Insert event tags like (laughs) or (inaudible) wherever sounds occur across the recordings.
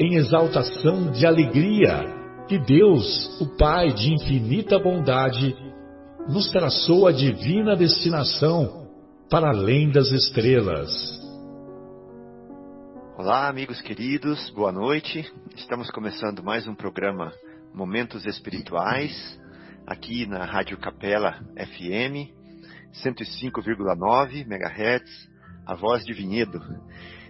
em exaltação de alegria que Deus, o Pai de infinita bondade, nos traçou a divina destinação para além das estrelas. Olá, amigos queridos, boa noite. Estamos começando mais um programa Momentos Espirituais, aqui na Rádio Capela FM, 105,9 MHz, a voz de Vinhedo.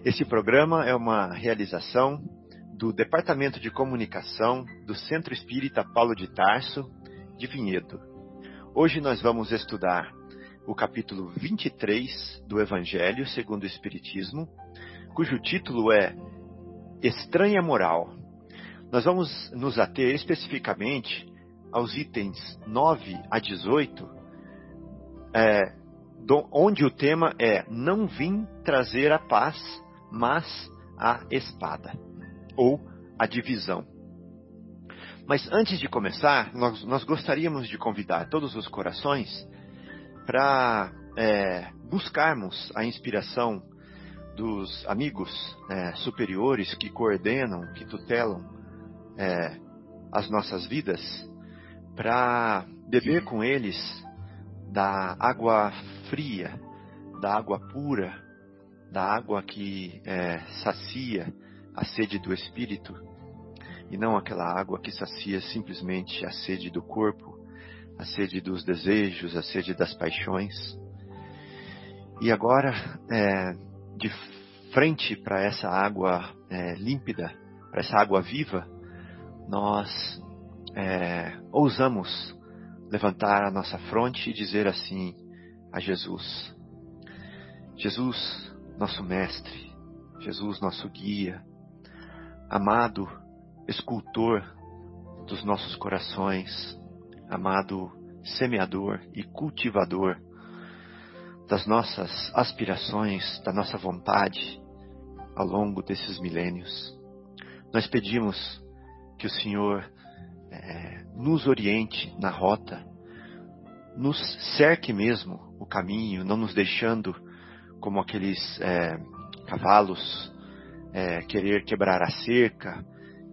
Este programa é uma realização do Departamento de Comunicação do Centro Espírita Paulo de Tarso, de Vinhedo. Hoje nós vamos estudar o capítulo 23 do Evangelho segundo o Espiritismo, cujo título é Estranha Moral. Nós vamos nos ater especificamente aos itens 9 a 18, é, onde o tema é Não vim trazer a paz, mas a espada ou a divisão. Mas antes de começar, nós, nós gostaríamos de convidar todos os corações para é, buscarmos a inspiração dos amigos é, superiores que coordenam, que tutelam é, as nossas vidas, para beber com eles da água fria, da água pura, da água que é, sacia a sede do espírito e não aquela água que sacia simplesmente a sede do corpo, a sede dos desejos, a sede das paixões. E agora, é, de frente para essa água é, límpida, para essa água viva, nós é, ousamos levantar a nossa fronte e dizer assim a Jesus: Jesus, nosso mestre, Jesus, nosso guia, amado escultor dos nossos corações, amado semeador e cultivador das nossas aspirações, da nossa vontade ao longo desses milênios. Nós pedimos que o Senhor é, nos oriente na rota, nos cerque mesmo o caminho, não nos deixando como aqueles é, cavalos é, querer quebrar a cerca,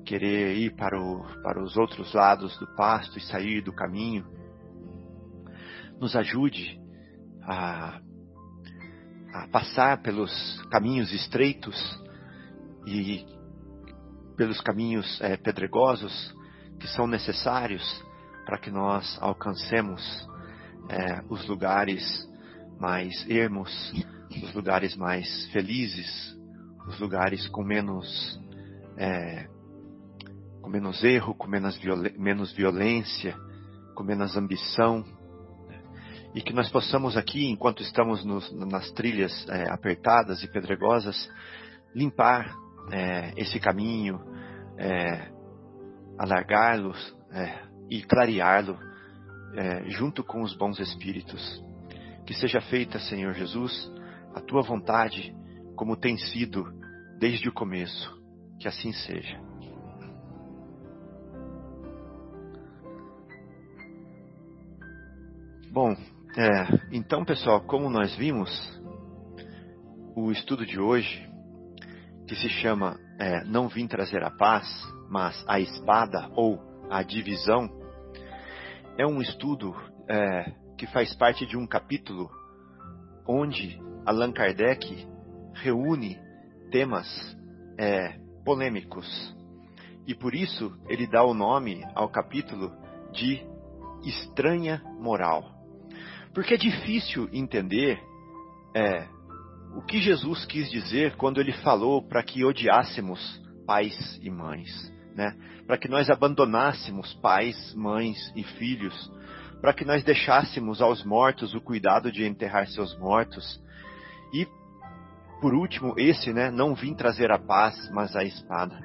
querer ir para, o, para os outros lados do pasto e sair do caminho. Nos ajude a, a passar pelos caminhos estreitos e pelos caminhos é, pedregosos que são necessários para que nós alcancemos é, os lugares mais ermos, os lugares mais felizes, os lugares com menos é, com menos erro, com menos, menos violência, com menos ambição, e que nós possamos aqui, enquanto estamos nos, nas trilhas é, apertadas e pedregosas, limpar é, esse caminho, é, alargá-lo é, e clareá-lo é, junto com os bons espíritos. Que seja feita, Senhor Jesus, a tua vontade como tem sido desde o começo. Que assim seja. Bom, é, então pessoal, como nós vimos, o estudo de hoje, que se chama é, Não Vim Trazer a Paz, mas a Espada ou a Divisão, é um estudo é, que faz parte de um capítulo onde Allan Kardec reúne temas é, polêmicos E por isso ele dá o nome ao capítulo de Estranha Moral. Porque é difícil entender é, o que Jesus quis dizer quando ele falou para que odiássemos pais e mães, né? Para que nós abandonássemos pais, mães e filhos, para que nós deixássemos aos mortos o cuidado de enterrar seus mortos. E por último, esse, né, não vim trazer a paz, mas a espada.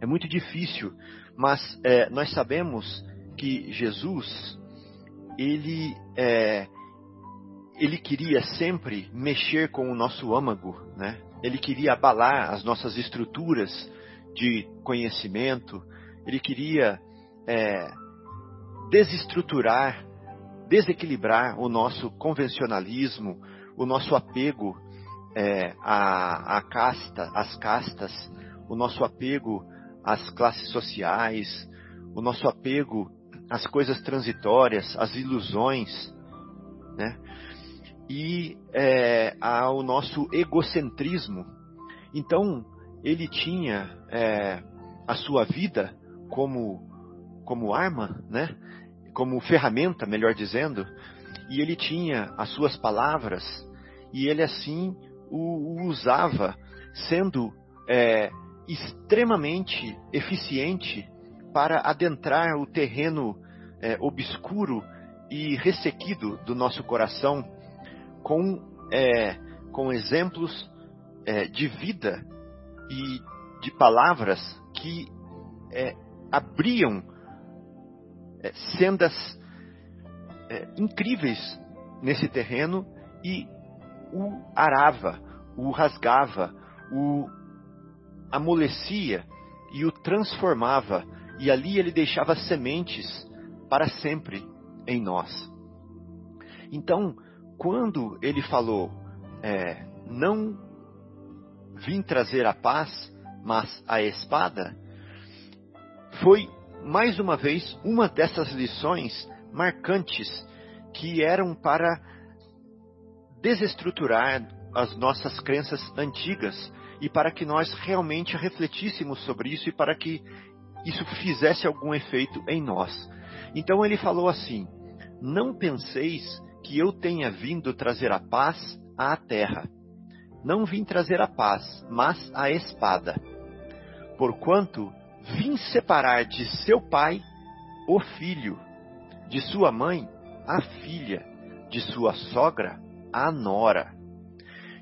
É muito difícil, mas é, nós sabemos que Jesus, ele, é, ele queria sempre mexer com o nosso âmago, né? Ele queria abalar as nossas estruturas de conhecimento, ele queria é, desestruturar, desequilibrar o nosso convencionalismo, o nosso apego é, à, à casta, às castas, o nosso apego às classes sociais, o nosso apego às coisas transitórias, às ilusões, né? E é, ao nosso egocentrismo. Então, ele tinha é, a sua vida como, como arma, né? Como ferramenta, melhor dizendo, e ele tinha as suas palavras, e ele assim o, o usava, sendo é, extremamente eficiente para adentrar o terreno é, obscuro e ressequido do nosso coração com, é, com exemplos é, de vida e de palavras que é, abriam é, sendas incríveis nesse terreno e o arava, o rasgava, o amolecia e o transformava, e ali ele deixava sementes para sempre em nós. Então, quando ele falou, é, não vim trazer a paz, mas a espada, foi mais uma vez uma dessas lições marcantes que eram para desestruturar as nossas crenças antigas e para que nós realmente refletíssemos sobre isso e para que isso fizesse algum efeito em nós. Então ele falou assim: Não penseis que eu tenha vindo trazer a paz à terra. Não vim trazer a paz, mas a espada. Porquanto vim separar de seu pai o filho, de sua mãe a filha, de sua sogra a nora.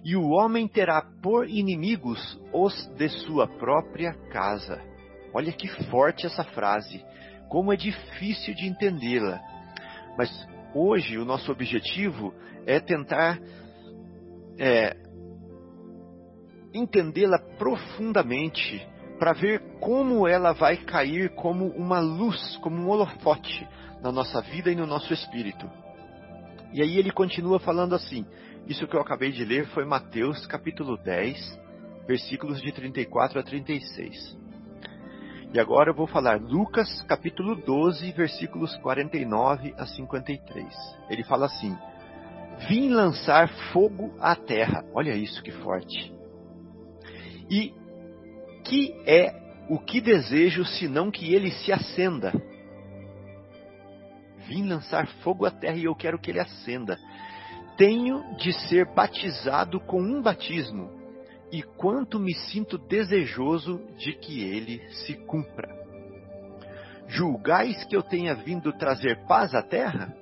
E o homem terá por inimigos os de sua própria casa. Olha que forte essa frase, como é difícil de entendê-la. Mas hoje o nosso objetivo é tentar é, entendê-la profundamente para ver como ela vai cair como uma luz, como um holofote na nossa vida e no nosso espírito. E aí ele continua falando assim: isso que eu acabei de ler foi Mateus capítulo 10, versículos de 34 a 36. E agora eu vou falar Lucas capítulo 12, versículos 49 a 53. Ele fala assim: Vim lançar fogo à terra. Olha isso que forte. E que é o que desejo senão que ele se acenda? Vim lançar fogo à terra e eu quero que ele acenda. Tenho de ser batizado com um batismo, e quanto me sinto desejoso de que ele se cumpra. Julgais que eu tenha vindo trazer paz à terra?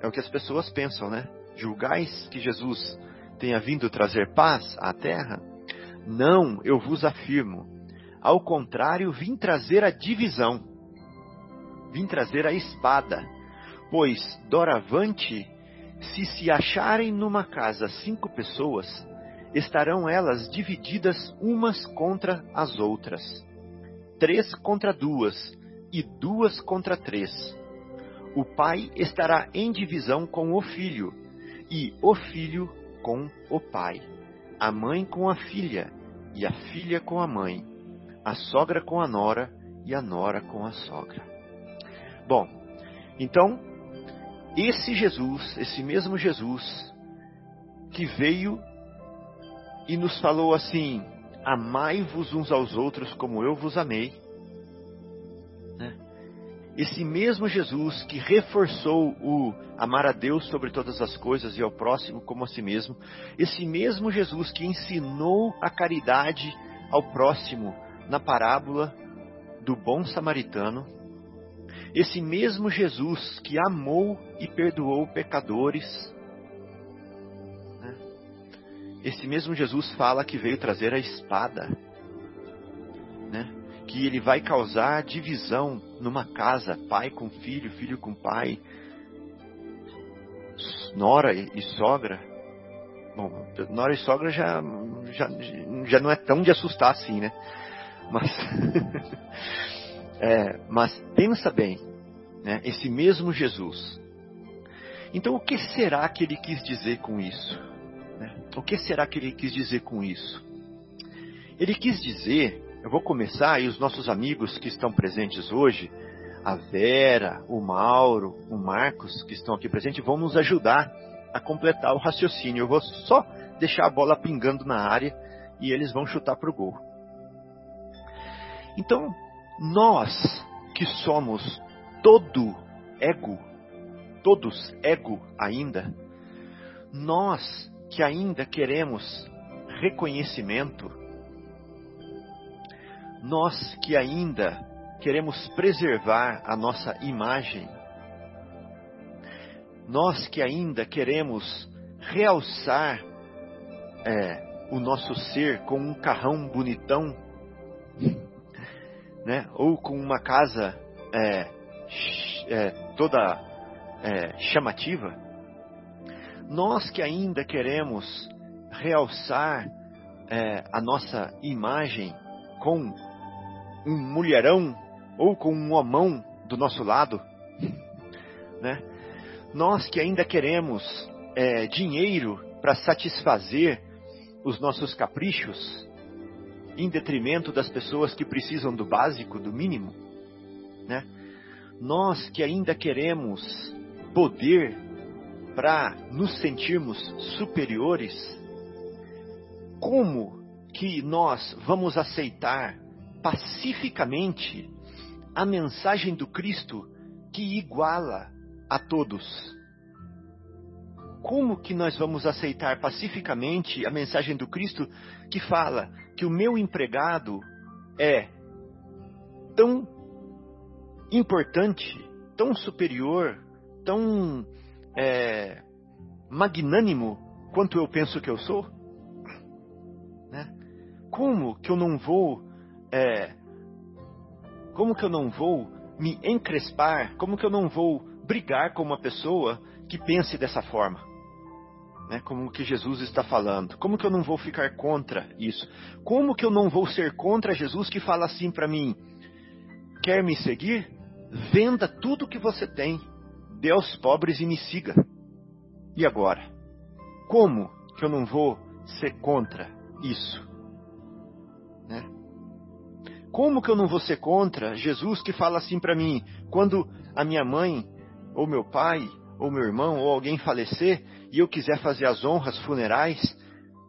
É o que as pessoas pensam, né? Julgais que Jesus tenha vindo trazer paz à terra? Não, eu vos afirmo. Ao contrário, vim trazer a divisão vim trazer a espada, pois doravante, se se acharem numa casa cinco pessoas, estarão elas divididas umas contra as outras, três contra duas e duas contra três. O pai estará em divisão com o filho, e o filho com o pai, a mãe com a filha, e a filha com a mãe, a sogra com a nora, e a nora com a sogra. Bom, então, esse Jesus, esse mesmo Jesus, que veio e nos falou assim: Amai-vos uns aos outros como eu vos amei. Né? Esse mesmo Jesus que reforçou o amar a Deus sobre todas as coisas e ao próximo como a si mesmo, esse mesmo Jesus que ensinou a caridade ao próximo na parábola do bom samaritano, esse mesmo Jesus que amou e perdoou pecadores, né? esse mesmo Jesus fala que veio trazer a espada, né? que ele vai causar divisão numa casa, pai com filho, filho com pai, nora e sogra. Bom, nora e sogra já, já, já não é tão de assustar assim, né? Mas, (laughs) é, mas pensa bem, né? esse mesmo Jesus. Então, o que será que ele quis dizer com isso? Né? O que será que ele quis dizer com isso? Ele quis dizer, eu vou começar, e os nossos amigos que estão presentes hoje, a Vera, o Mauro, o Marcos, que estão aqui presentes, vão nos ajudar a completar o raciocínio. Eu vou só deixar a bola pingando na área e eles vão chutar para o gol. Então, nós que somos todo ego, todos ego ainda, nós que ainda queremos reconhecimento, nós que ainda queremos preservar a nossa imagem, nós que ainda queremos realçar é, o nosso ser com um carrão bonitão, né? ou com uma casa é, é, toda é, chamativa, nós que ainda queremos realçar é, a nossa imagem com um mulherão ou com um homão do nosso lado, né? nós que ainda queremos é, dinheiro para satisfazer os nossos caprichos, em detrimento das pessoas que precisam do básico, do mínimo, né? Nós que ainda queremos poder para nos sentirmos superiores, como que nós vamos aceitar pacificamente a mensagem do Cristo que iguala a todos? Como que nós vamos aceitar pacificamente a mensagem do Cristo que fala que o meu empregado é tão importante, tão superior, tão é, magnânimo quanto eu penso que eu sou? Né? Como que eu não vou, é, como que eu não vou me encrespar? Como que eu não vou brigar com uma pessoa que pense dessa forma? Né, como que Jesus está falando. Como que eu não vou ficar contra isso? Como que eu não vou ser contra Jesus que fala assim para mim: quer me seguir? Venda tudo que você tem, dê aos pobres e me siga. E agora? Como que eu não vou ser contra isso? Né? Como que eu não vou ser contra Jesus que fala assim para mim, quando a minha mãe, ou meu pai, ou meu irmão, ou alguém falecer, e eu quiser fazer as honras funerais,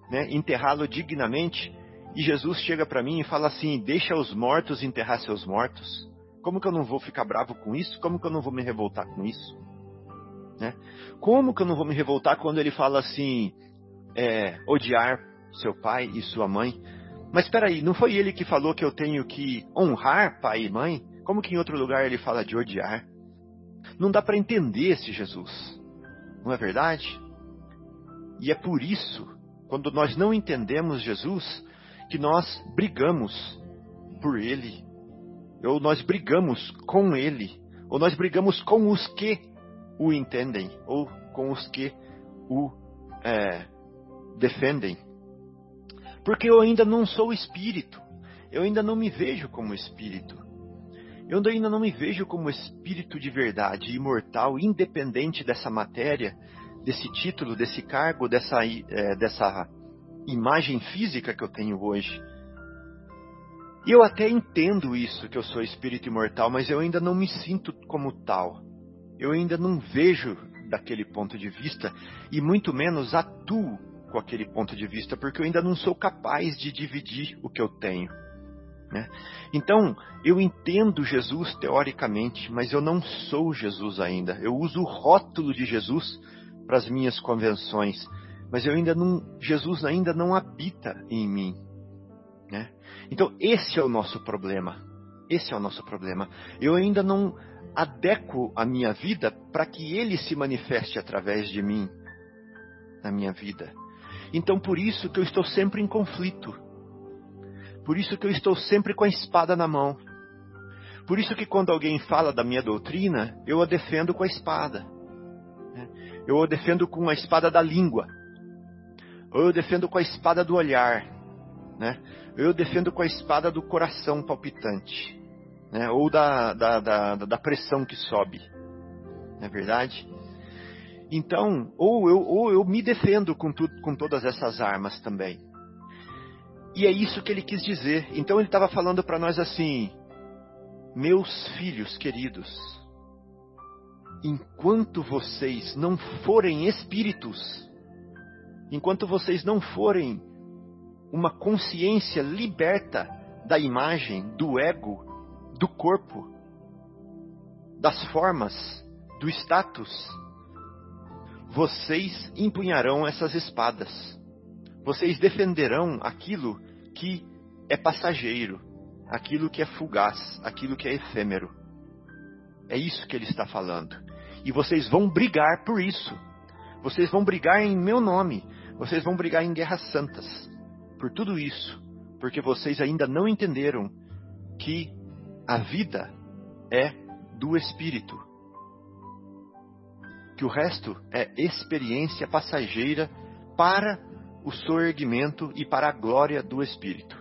né, enterrá-lo dignamente, e Jesus chega para mim e fala assim: deixa os mortos enterrar seus mortos. Como que eu não vou ficar bravo com isso? Como que eu não vou me revoltar com isso? Né? Como que eu não vou me revoltar quando ele fala assim: é, odiar seu pai e sua mãe? Mas espera aí, não foi ele que falou que eu tenho que honrar pai e mãe? Como que em outro lugar ele fala de odiar? Não dá para entender esse Jesus, não é verdade? E é por isso, quando nós não entendemos Jesus, que nós brigamos por Ele, ou nós brigamos com Ele, ou nós brigamos com os que o entendem, ou com os que o é, defendem. Porque eu ainda não sou espírito, eu ainda não me vejo como espírito. Eu ainda não me vejo como espírito de verdade, imortal, independente dessa matéria desse título, desse cargo, dessa, é, dessa imagem física que eu tenho hoje. E eu até entendo isso, que eu sou espírito imortal, mas eu ainda não me sinto como tal. Eu ainda não vejo daquele ponto de vista e muito menos atuo com aquele ponto de vista, porque eu ainda não sou capaz de dividir o que eu tenho. Né? Então, eu entendo Jesus teoricamente, mas eu não sou Jesus ainda. Eu uso o rótulo de Jesus para as minhas convenções, mas eu ainda não, Jesus ainda não habita em mim. Né? Então, esse é o nosso problema. Esse é o nosso problema. Eu ainda não adequo a minha vida para que ele se manifeste através de mim na minha vida. Então, por isso que eu estou sempre em conflito. Por isso que eu estou sempre com a espada na mão. Por isso que quando alguém fala da minha doutrina, eu a defendo com a espada. Eu defendo com a espada da língua. Ou eu defendo com a espada do olhar. Né? Eu defendo com a espada do coração palpitante. Né? Ou da, da, da, da pressão que sobe. Não é verdade? Então, ou eu, ou eu me defendo com, tu, com todas essas armas também. E é isso que ele quis dizer. Então ele estava falando para nós assim: Meus filhos queridos, enquanto vocês não forem espíritos, enquanto vocês não forem uma consciência liberta da imagem, do ego, do corpo, das formas, do status, vocês empunharão essas espadas. Vocês defenderão aquilo que é passageiro, aquilo que é fugaz, aquilo que é efêmero. É isso que ele está falando. E vocês vão brigar por isso. Vocês vão brigar em meu nome. Vocês vão brigar em guerras santas. Por tudo isso. Porque vocês ainda não entenderam que a vida é do espírito que o resto é experiência passageira para o soerguimento e para a glória do Espírito.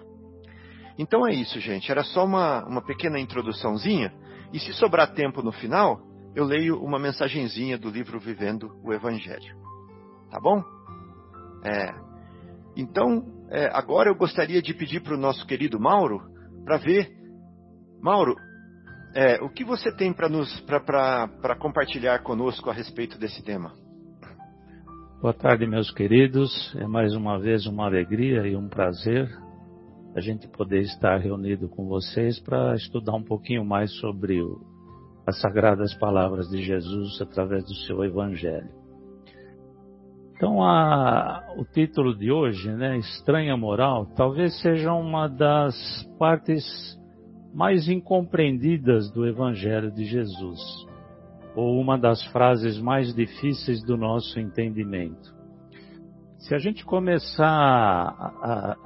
Então é isso, gente. Era só uma, uma pequena introduçãozinha. E se sobrar tempo no final, eu leio uma mensagenzinha do livro Vivendo o Evangelho. Tá bom? É, então, é, agora eu gostaria de pedir para o nosso querido Mauro para ver. Mauro, é, o que você tem para compartilhar conosco a respeito desse tema? Boa tarde, meus queridos. É mais uma vez uma alegria e um prazer a gente poder estar reunido com vocês para estudar um pouquinho mais sobre o, as sagradas palavras de Jesus através do seu Evangelho. Então, a, o título de hoje, né, Estranha Moral, talvez seja uma das partes mais incompreendidas do Evangelho de Jesus, ou uma das frases mais difíceis do nosso entendimento. Se a gente começar a, a,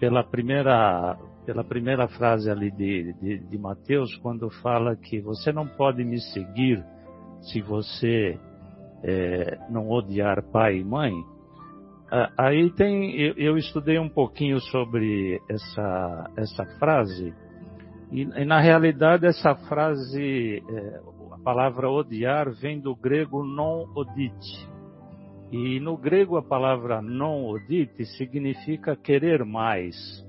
pela, primeira, pela primeira frase ali de, de, de Mateus, quando fala que você não pode me seguir se você é, não odiar pai e mãe, aí tem, eu, eu estudei um pouquinho sobre essa, essa frase e, e na realidade, essa frase, é, a palavra odiar, vem do grego non odite. E no grego, a palavra non odite significa querer mais.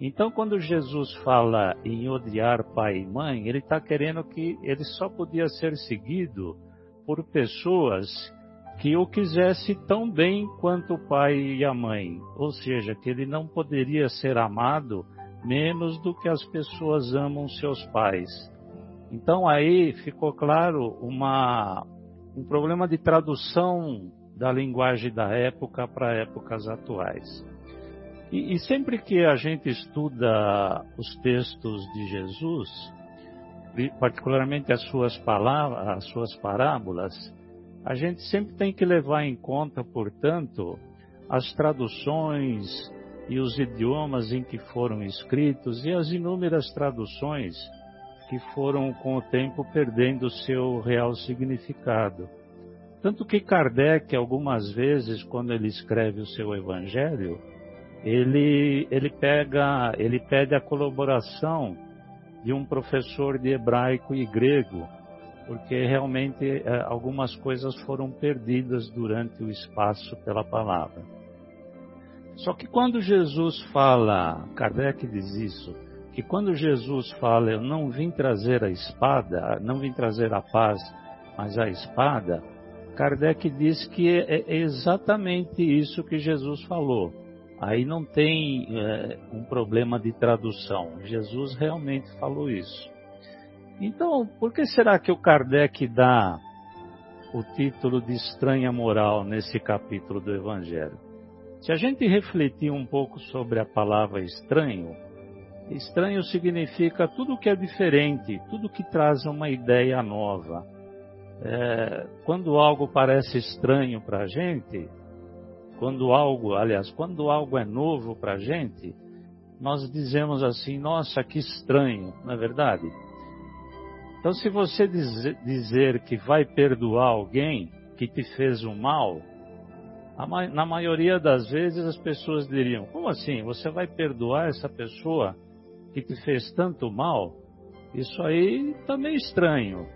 Então, quando Jesus fala em odiar pai e mãe, ele está querendo que ele só podia ser seguido por pessoas que o quisesse tão bem quanto o pai e a mãe, ou seja, que ele não poderia ser amado menos do que as pessoas amam seus pais. Então aí ficou claro uma, um problema de tradução da linguagem da época para épocas atuais. E, e, sempre que a gente estuda os textos de Jesus, particularmente as suas palavras, as suas parábolas, a gente sempre tem que levar em conta, portanto, as traduções, e os idiomas em que foram escritos e as inúmeras traduções que foram com o tempo perdendo seu real significado. Tanto que Kardec, algumas vezes, quando ele escreve o seu Evangelho, ele, ele, pega, ele pede a colaboração de um professor de hebraico e grego, porque realmente eh, algumas coisas foram perdidas durante o espaço pela palavra. Só que quando Jesus fala, Kardec diz isso, que quando Jesus fala, eu não vim trazer a espada, não vim trazer a paz, mas a espada, Kardec diz que é, é exatamente isso que Jesus falou. Aí não tem é, um problema de tradução. Jesus realmente falou isso. Então, por que será que o Kardec dá o título de estranha moral nesse capítulo do Evangelho? Se a gente refletir um pouco sobre a palavra estranho, estranho significa tudo que é diferente, tudo que traz uma ideia nova. É, quando algo parece estranho para a gente, quando algo, aliás, quando algo é novo para a gente, nós dizemos assim: nossa, que estranho, não é verdade? Então, se você dizer que vai perdoar alguém que te fez um mal, na maioria das vezes as pessoas diriam: Como assim? Você vai perdoar essa pessoa que te fez tanto mal? Isso aí está meio estranho.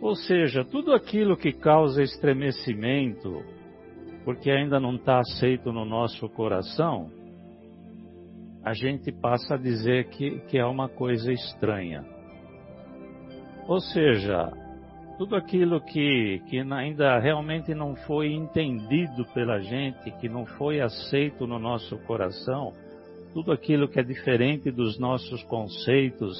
Ou seja, tudo aquilo que causa estremecimento, porque ainda não está aceito no nosso coração, a gente passa a dizer que, que é uma coisa estranha. Ou seja, tudo aquilo que, que ainda realmente não foi entendido pela gente, que não foi aceito no nosso coração, tudo aquilo que é diferente dos nossos conceitos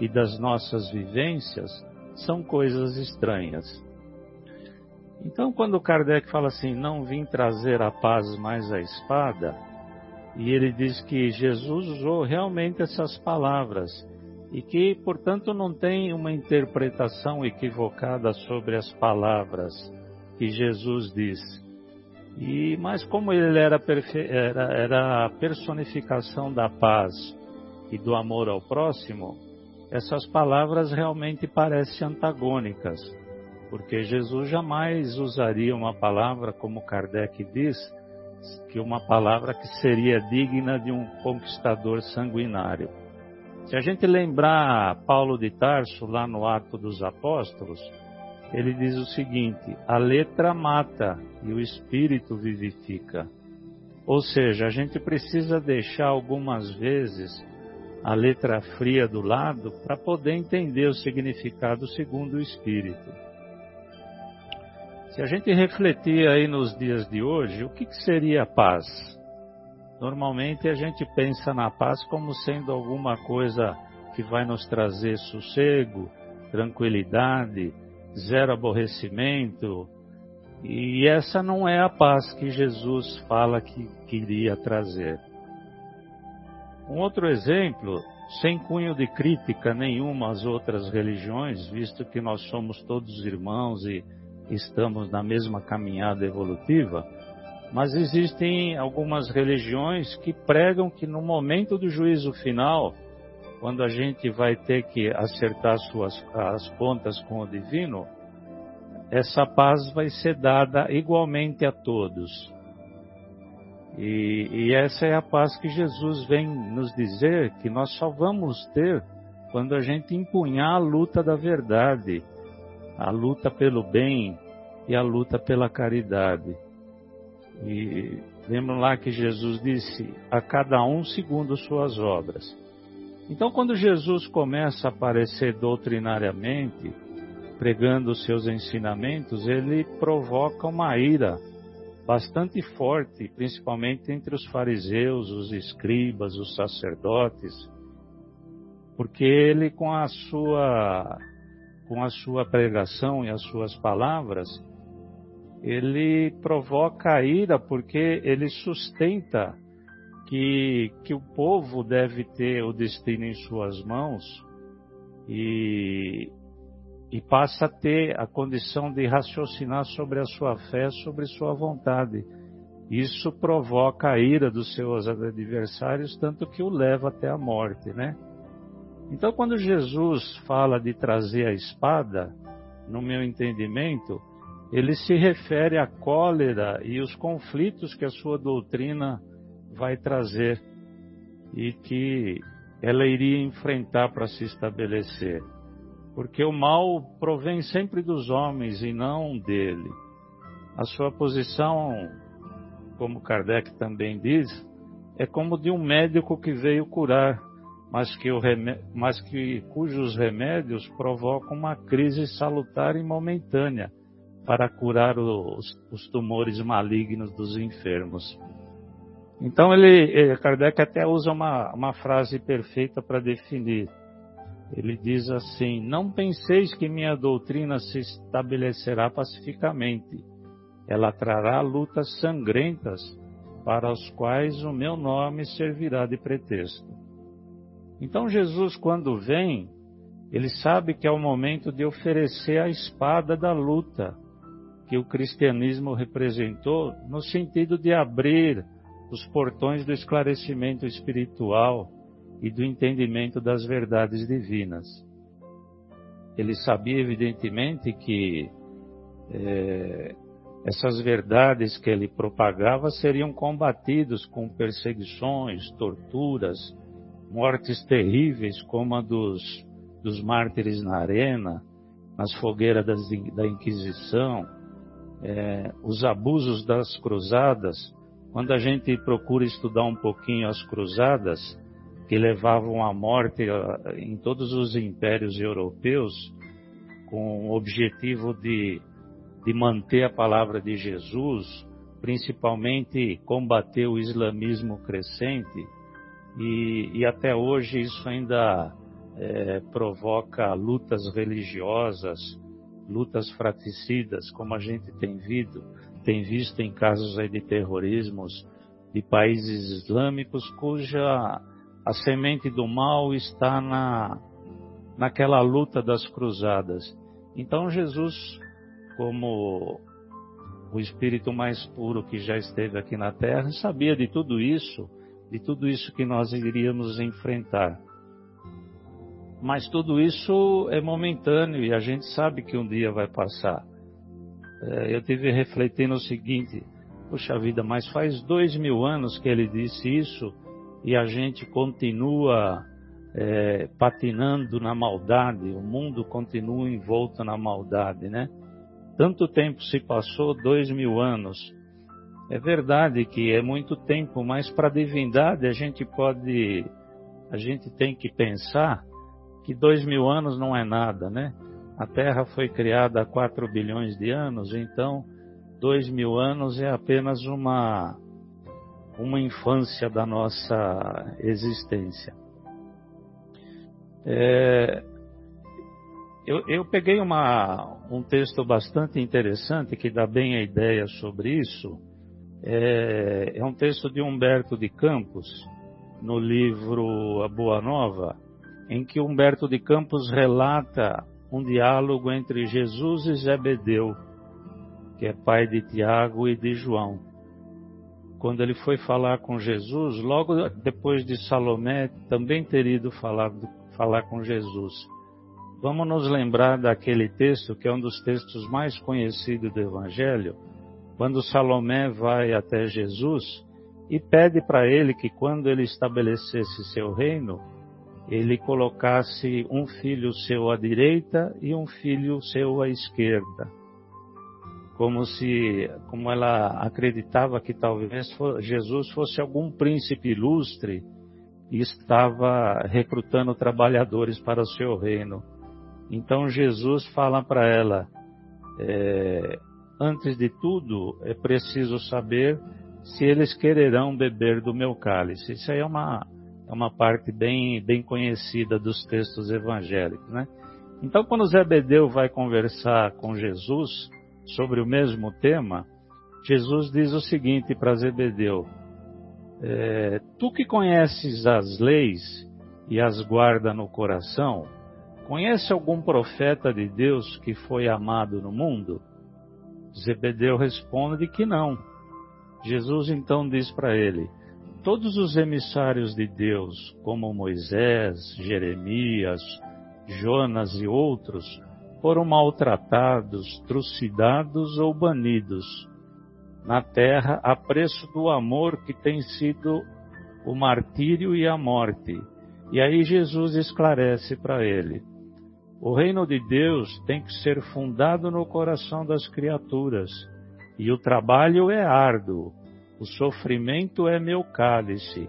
e das nossas vivências, são coisas estranhas. Então, quando Kardec fala assim, não vim trazer a paz mais a espada, e ele diz que Jesus usou realmente essas palavras, e que, portanto, não tem uma interpretação equivocada sobre as palavras que Jesus disse. E, mas como ele era, era, era a personificação da paz e do amor ao próximo, essas palavras realmente parecem antagônicas, porque Jesus jamais usaria uma palavra, como Kardec diz, que uma palavra que seria digna de um conquistador sanguinário. Se a gente lembrar Paulo de Tarso, lá no Ato dos Apóstolos, ele diz o seguinte: a letra mata e o espírito vivifica. Ou seja, a gente precisa deixar algumas vezes a letra fria do lado para poder entender o significado segundo o espírito. Se a gente refletir aí nos dias de hoje, o que, que seria paz? Normalmente a gente pensa na paz como sendo alguma coisa que vai nos trazer sossego, tranquilidade, zero aborrecimento. E essa não é a paz que Jesus fala que queria trazer. Um outro exemplo, sem cunho de crítica nenhuma às outras religiões, visto que nós somos todos irmãos e estamos na mesma caminhada evolutiva, mas existem algumas religiões que pregam que no momento do juízo final, quando a gente vai ter que acertar suas, as contas com o divino, essa paz vai ser dada igualmente a todos. E, e, essa é a paz que Jesus vem nos dizer que nós só vamos ter quando a gente empunhar a luta da verdade, a luta pelo bem e a luta pela caridade. E lembram lá que Jesus disse: a cada um segundo suas obras. Então, quando Jesus começa a aparecer doutrinariamente, pregando os seus ensinamentos, ele provoca uma ira bastante forte, principalmente entre os fariseus, os escribas, os sacerdotes, porque ele com a sua com a sua pregação e as suas palavras, ele provoca a ira porque ele sustenta que, que o povo deve ter o destino em suas mãos e, e passa a ter a condição de raciocinar sobre a sua fé, sobre sua vontade. Isso provoca a ira dos seus adversários, tanto que o leva até a morte, né? Então, quando Jesus fala de trazer a espada, no meu entendimento, ele se refere à cólera e os conflitos que a sua doutrina vai trazer e que ela iria enfrentar para se estabelecer. Porque o mal provém sempre dos homens e não dele. A sua posição, como Kardec também diz, é como de um médico que veio curar, mas que, mas que cujos remédios provocam uma crise salutar e momentânea para curar os, os tumores malignos dos enfermos. Então ele, eh, Kardec até usa uma, uma frase perfeita para definir. Ele diz assim: Não penseis que minha doutrina se estabelecerá pacificamente. Ela trará lutas sangrentas, para os quais o meu nome servirá de pretexto. Então Jesus, quando vem, ele sabe que é o momento de oferecer a espada da luta que o cristianismo representou, no sentido de abrir os portões do esclarecimento espiritual e do entendimento das verdades divinas. Ele sabia, evidentemente, que é, essas verdades que ele propagava seriam combatidos com perseguições, torturas, mortes terríveis, como a dos, dos mártires na arena, nas fogueiras das, da Inquisição, é, os abusos das cruzadas. Quando a gente procura estudar um pouquinho as cruzadas, que levavam à morte em todos os impérios europeus, com o objetivo de, de manter a palavra de Jesus, principalmente combater o islamismo crescente, e, e até hoje isso ainda é, provoca lutas religiosas, lutas fratricidas, como a gente tem visto, tem visto em casos de terrorismos de países islâmicos cuja a semente do mal está na, naquela luta das cruzadas. Então Jesus, como o espírito mais puro que já esteve aqui na terra, sabia de tudo isso, de tudo isso que nós iríamos enfrentar. Mas tudo isso é momentâneo e a gente sabe que um dia vai passar. É, eu tive refletindo o seguinte: puxa vida, mas faz dois mil anos que ele disse isso e a gente continua é, patinando na maldade, o mundo continua envolto na maldade, né? Tanto tempo se passou, dois mil anos. É verdade que é muito tempo, mas para a divindade a gente pode, a gente tem que pensar que dois mil anos não é nada, né? A Terra foi criada há quatro bilhões de anos, então dois mil anos é apenas uma uma infância da nossa existência. É, eu, eu, peguei uma, um texto bastante interessante que dá bem a ideia sobre isso. É, é um texto de Humberto de Campos, no livro A Boa Nova, em que Humberto de Campos relata um diálogo entre Jesus e Zebedeu, que é pai de Tiago e de João quando ele foi falar com Jesus, logo depois de Salomé também ter ido falar, falar com Jesus. Vamos nos lembrar daquele texto, que é um dos textos mais conhecidos do Evangelho, quando Salomé vai até Jesus e pede para ele que quando ele estabelecesse seu reino, ele colocasse um filho seu à direita e um filho seu à esquerda como se, como ela acreditava que talvez Jesus fosse algum príncipe ilustre e estava recrutando trabalhadores para o seu reino. Então Jesus fala para ela: é, antes de tudo, é preciso saber se eles quererão beber do meu cálice. Isso aí é uma, é uma parte bem, bem conhecida dos textos evangélicos, né? Então, quando Zebedeu vai conversar com Jesus, sobre o mesmo tema, Jesus diz o seguinte para Zebedeu: é, Tu que conheces as leis e as guarda no coração, conhece algum profeta de Deus que foi amado no mundo? Zebedeu responde que não. Jesus então diz para ele: Todos os emissários de Deus, como Moisés, Jeremias, Jonas e outros, foram maltratados, trucidados ou banidos na terra a preço do amor que tem sido o martírio e a morte. E aí Jesus esclarece para ele: o reino de Deus tem que ser fundado no coração das criaturas, e o trabalho é árduo, o sofrimento é meu cálice,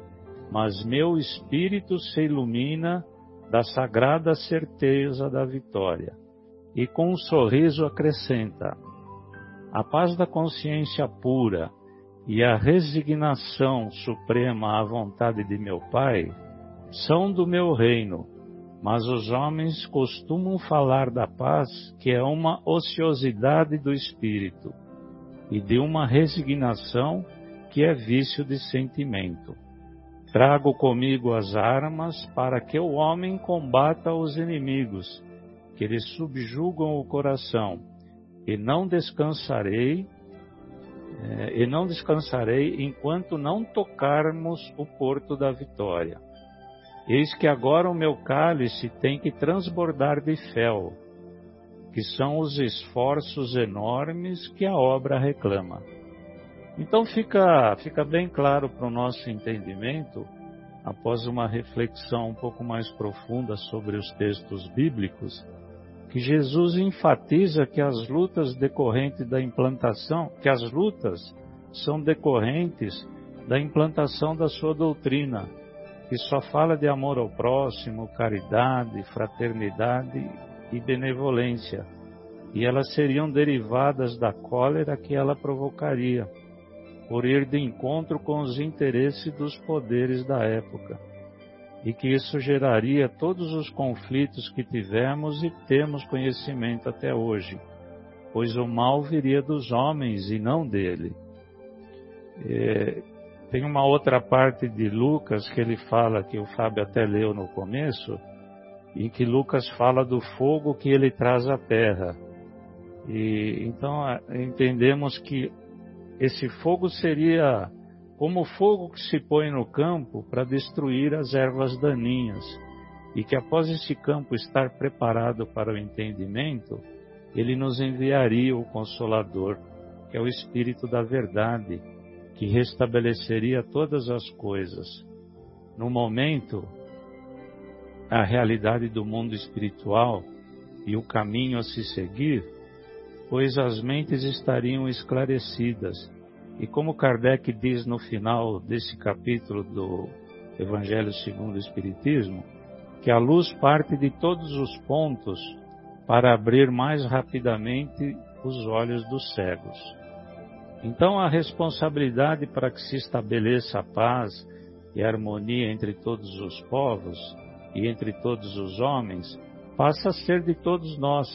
mas meu espírito se ilumina da sagrada certeza da vitória. E com um sorriso acrescenta: a paz da consciência pura e a resignação suprema à vontade de meu Pai são do meu reino, mas os homens costumam falar da paz que é uma ociosidade do espírito e de uma resignação que é vício de sentimento. Trago comigo as armas para que o homem combata os inimigos, que lhe subjugam o coração, e não descansarei, é, e não descansarei enquanto não tocarmos o porto da vitória. Eis que agora o meu cálice tem que transbordar de fel, que são os esforços enormes que a obra reclama. Então fica, fica bem claro para o nosso entendimento, após uma reflexão um pouco mais profunda sobre os textos bíblicos, que Jesus enfatiza que as lutas decorrentes da implantação, que as lutas são decorrentes da implantação da sua doutrina, que só fala de amor ao próximo, caridade, fraternidade e benevolência, e elas seriam derivadas da cólera que ela provocaria, por ir de encontro com os interesses dos poderes da época, e que isso geraria todos os conflitos que tivemos e temos conhecimento até hoje, pois o mal viria dos homens e não dele. É, tem uma outra parte de Lucas que ele fala, que o Fábio até leu no começo, e que Lucas fala do fogo que ele traz à terra. E então entendemos que esse fogo seria como o fogo que se põe no campo para destruir as ervas daninhas, e que após esse campo estar preparado para o entendimento, ele nos enviaria o Consolador, que é o Espírito da Verdade, que restabeleceria todas as coisas. No momento, a realidade do mundo espiritual e o caminho a se seguir, pois as mentes estariam esclarecidas. E como Kardec diz no final desse capítulo do Evangelho segundo o Espiritismo, que a luz parte de todos os pontos para abrir mais rapidamente os olhos dos cegos. Então, a responsabilidade para que se estabeleça a paz e a harmonia entre todos os povos e entre todos os homens passa a ser de todos nós,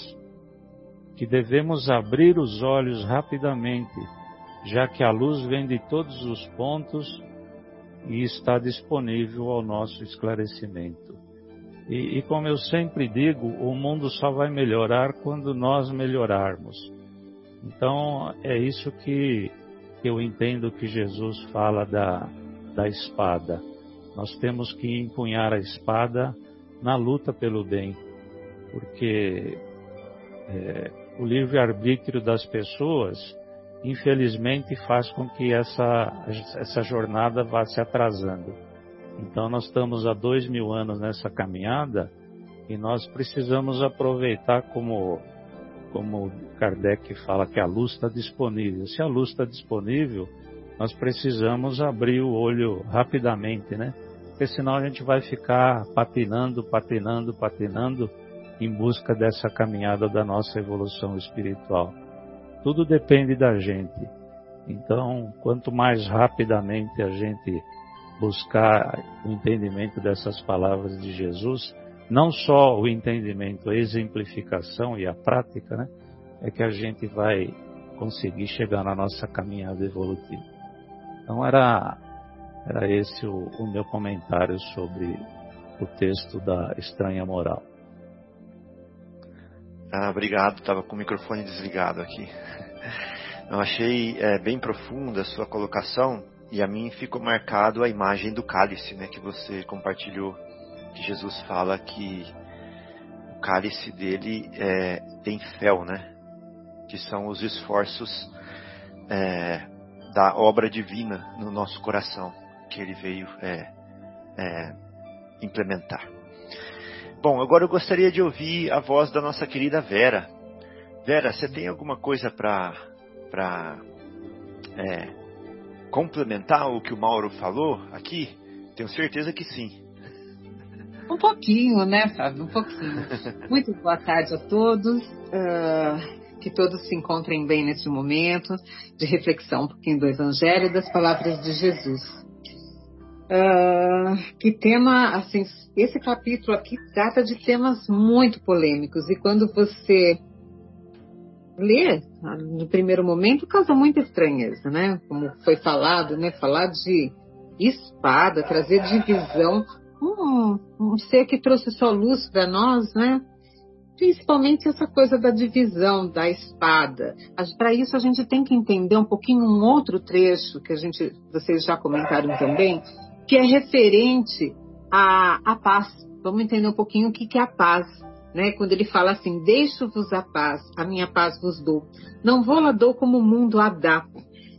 que devemos abrir os olhos rapidamente, já que a luz vem de todos os pontos e está disponível ao nosso esclarecimento. E, e como eu sempre digo, o mundo só vai melhorar quando nós melhorarmos. Então é isso que eu entendo que Jesus fala da, da espada. Nós temos que empunhar a espada na luta pelo bem, porque é, o livre-arbítrio das pessoas, infelizmente, faz com que essa, essa jornada vá se atrasando. Então, nós estamos há dois mil anos nessa caminhada e nós precisamos aproveitar como como Kardec fala que a luz está disponível. Se a luz está disponível, nós precisamos abrir o olho rapidamente, né? Porque senão a gente vai ficar patinando, patinando, patinando em busca dessa caminhada da nossa evolução espiritual. Tudo depende da gente. Então, quanto mais rapidamente a gente buscar o entendimento dessas palavras de Jesus, não só o entendimento, a exemplificação e a prática, né, é que a gente vai conseguir chegar na nossa caminhada evolutiva. Então era, era esse o, o meu comentário sobre o texto da estranha moral. Ah, obrigado, estava com o microfone desligado aqui. (laughs) Eu achei é, bem profunda a sua colocação e a mim ficou marcado a imagem do cálice né, que você compartilhou que Jesus fala que o cálice dele é, tem fel, né? Que são os esforços é, da obra divina no nosso coração que ele veio é, é, implementar. Bom, agora eu gostaria de ouvir a voz da nossa querida Vera. Vera, você tem alguma coisa para é, complementar o que o Mauro falou aqui? Tenho certeza que sim. Um pouquinho, né, Fábio? Um pouquinho. (laughs) Muito boa tarde a todos. Uh, que todos se encontrem bem neste momento de reflexão um pouquinho do Evangelho e das palavras de Jesus. Uh, que tema, assim, esse capítulo aqui trata de temas muito polêmicos e quando você lê, no primeiro momento, causa muita estranheza, né? Como foi falado, né? Falar de espada, trazer divisão, um, um ser que trouxe só luz para nós, né? Principalmente essa coisa da divisão da espada. Para isso a gente tem que entender um pouquinho um outro trecho que a gente, vocês já comentaram também, que é referente à, à paz. Vamos entender um pouquinho o que, que é a paz. Né? Quando ele fala assim, deixo-vos a paz, a minha paz vos dou. Não vou lá dou como o mundo a dá.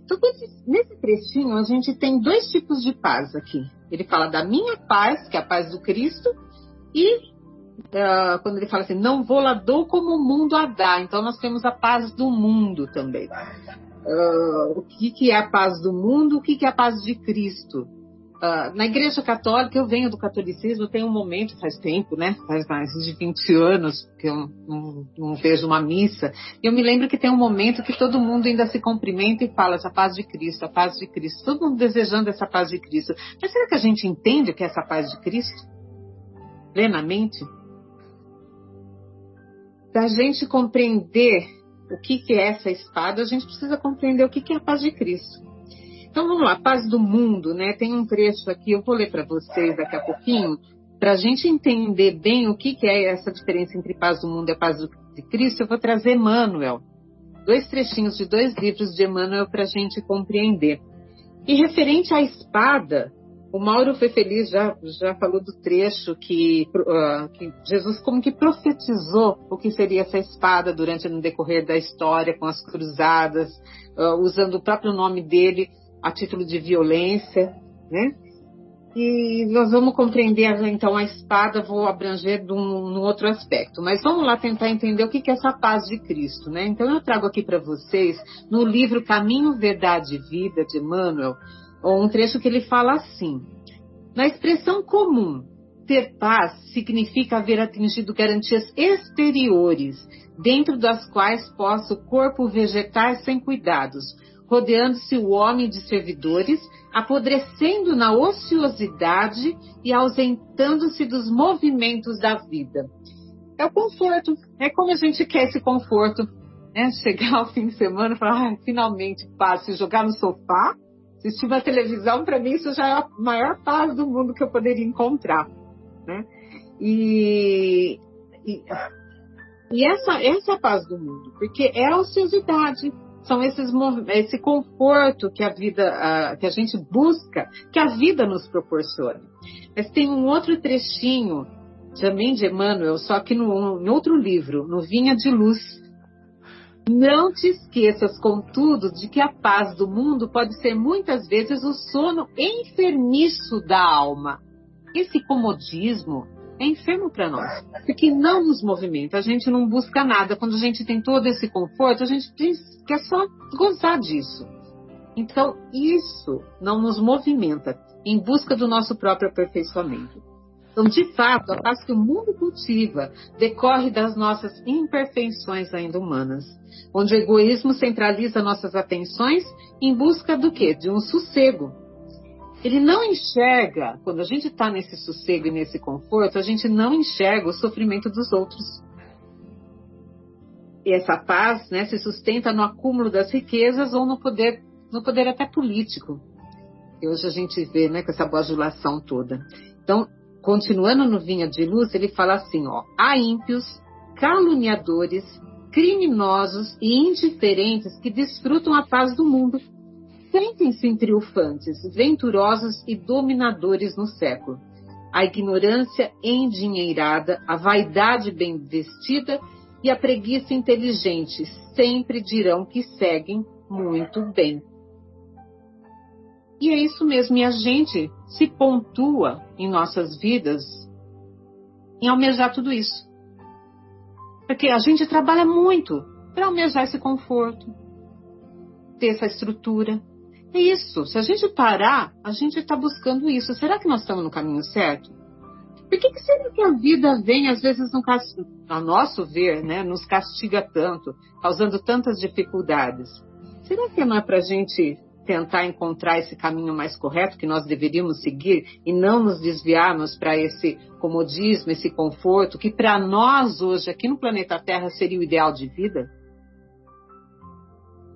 Então, nesse trechinho, a gente tem dois tipos de paz aqui. Ele fala da minha paz, que é a paz do Cristo, e uh, quando ele fala assim, não vou lá dou como o mundo a dá. Então, nós temos a paz do mundo também. Uh, o que, que é a paz do mundo? O que, que é a paz de Cristo? Uh, na Igreja Católica, eu venho do catolicismo, tem um momento, faz tempo, né? Faz mais de 20 anos que eu não, não, vejo uma missa. E eu me lembro que tem um momento que todo mundo ainda se cumprimenta e fala a paz de Cristo, a paz de Cristo. Todo mundo desejando essa paz de Cristo. Mas será que a gente entende o que é essa paz de Cristo? Plenamente? Para a gente compreender o que, que é essa espada, a gente precisa compreender o que, que é a paz de Cristo. Então vamos lá, paz do mundo, né? Tem um trecho aqui, eu vou ler para vocês daqui a pouquinho, para a gente entender bem o que, que é essa diferença entre paz do mundo e paz de Cristo, eu vou trazer Emmanuel. Dois trechinhos de dois livros de Emmanuel para a gente compreender. E referente à espada, o Mauro foi feliz, já, já falou do trecho que, uh, que, Jesus como que profetizou o que seria essa espada durante no decorrer da história, com as cruzadas, uh, usando o próprio nome dele a título de violência, né? E nós vamos compreender então a espada, vou abranger de um, outro aspecto. Mas vamos lá tentar entender o que é essa paz de Cristo, né? Então eu trago aqui para vocês, no livro Caminho, Verdade e Vida, de Emmanuel, um trecho que ele fala assim: Na expressão comum, ter paz significa haver atingido garantias exteriores, dentro das quais possa o corpo vegetar sem cuidados, rodeando-se o homem de servidores, apodrecendo na ociosidade e ausentando-se dos movimentos da vida. É o conforto, é como a gente quer esse conforto, né? Chegar ao fim de semana e falar, ah, finalmente, paz, se jogar no sofá, assistir uma televisão, para mim isso já é a maior paz do mundo que eu poderia encontrar, né? E, e, e essa, essa é a paz do mundo, porque é a ociosidade, são esses esse conforto que a vida, que a gente busca, que a vida nos proporciona. Mas tem um outro trechinho também de Emmanuel, só que no, em outro livro, no Vinha de Luz. Não te esqueças, contudo, de que a paz do mundo pode ser muitas vezes o sono enfermiço da alma. Esse comodismo, é enfermo para nós, porque não nos movimenta, a gente não busca nada. Quando a gente tem todo esse conforto, a gente quer só gozar disso. Então, isso não nos movimenta em busca do nosso próprio aperfeiçoamento. Então, de fato, a paz que o mundo cultiva decorre das nossas imperfeições ainda humanas, onde o egoísmo centraliza nossas atenções em busca do quê? De um sossego, ele não enxerga, quando a gente está nesse sossego e nesse conforto, a gente não enxerga o sofrimento dos outros. E essa paz né, se sustenta no acúmulo das riquezas ou no poder, no poder até político. Que hoje a gente vê né, com essa bajulação toda. Então, continuando no Vinha de Luz, ele fala assim: ó, há ímpios, caluniadores, criminosos e indiferentes que desfrutam a paz do mundo Sentem-se triunfantes, venturosos e dominadores no século. A ignorância endinheirada, a vaidade bem vestida e a preguiça inteligente sempre dirão que seguem muito bem. E é isso mesmo, e a gente se pontua em nossas vidas em almejar tudo isso. Porque a gente trabalha muito para almejar esse conforto, ter essa estrutura, é isso. Se a gente parar, a gente está buscando isso. Será que nós estamos no caminho certo? Por que, que será que a vida vem, às vezes, no a nosso ver, né, nos castiga tanto, causando tantas dificuldades? Será que não é para a gente tentar encontrar esse caminho mais correto que nós deveríamos seguir e não nos desviarmos para esse comodismo, esse conforto, que para nós hoje, aqui no planeta Terra, seria o ideal de vida?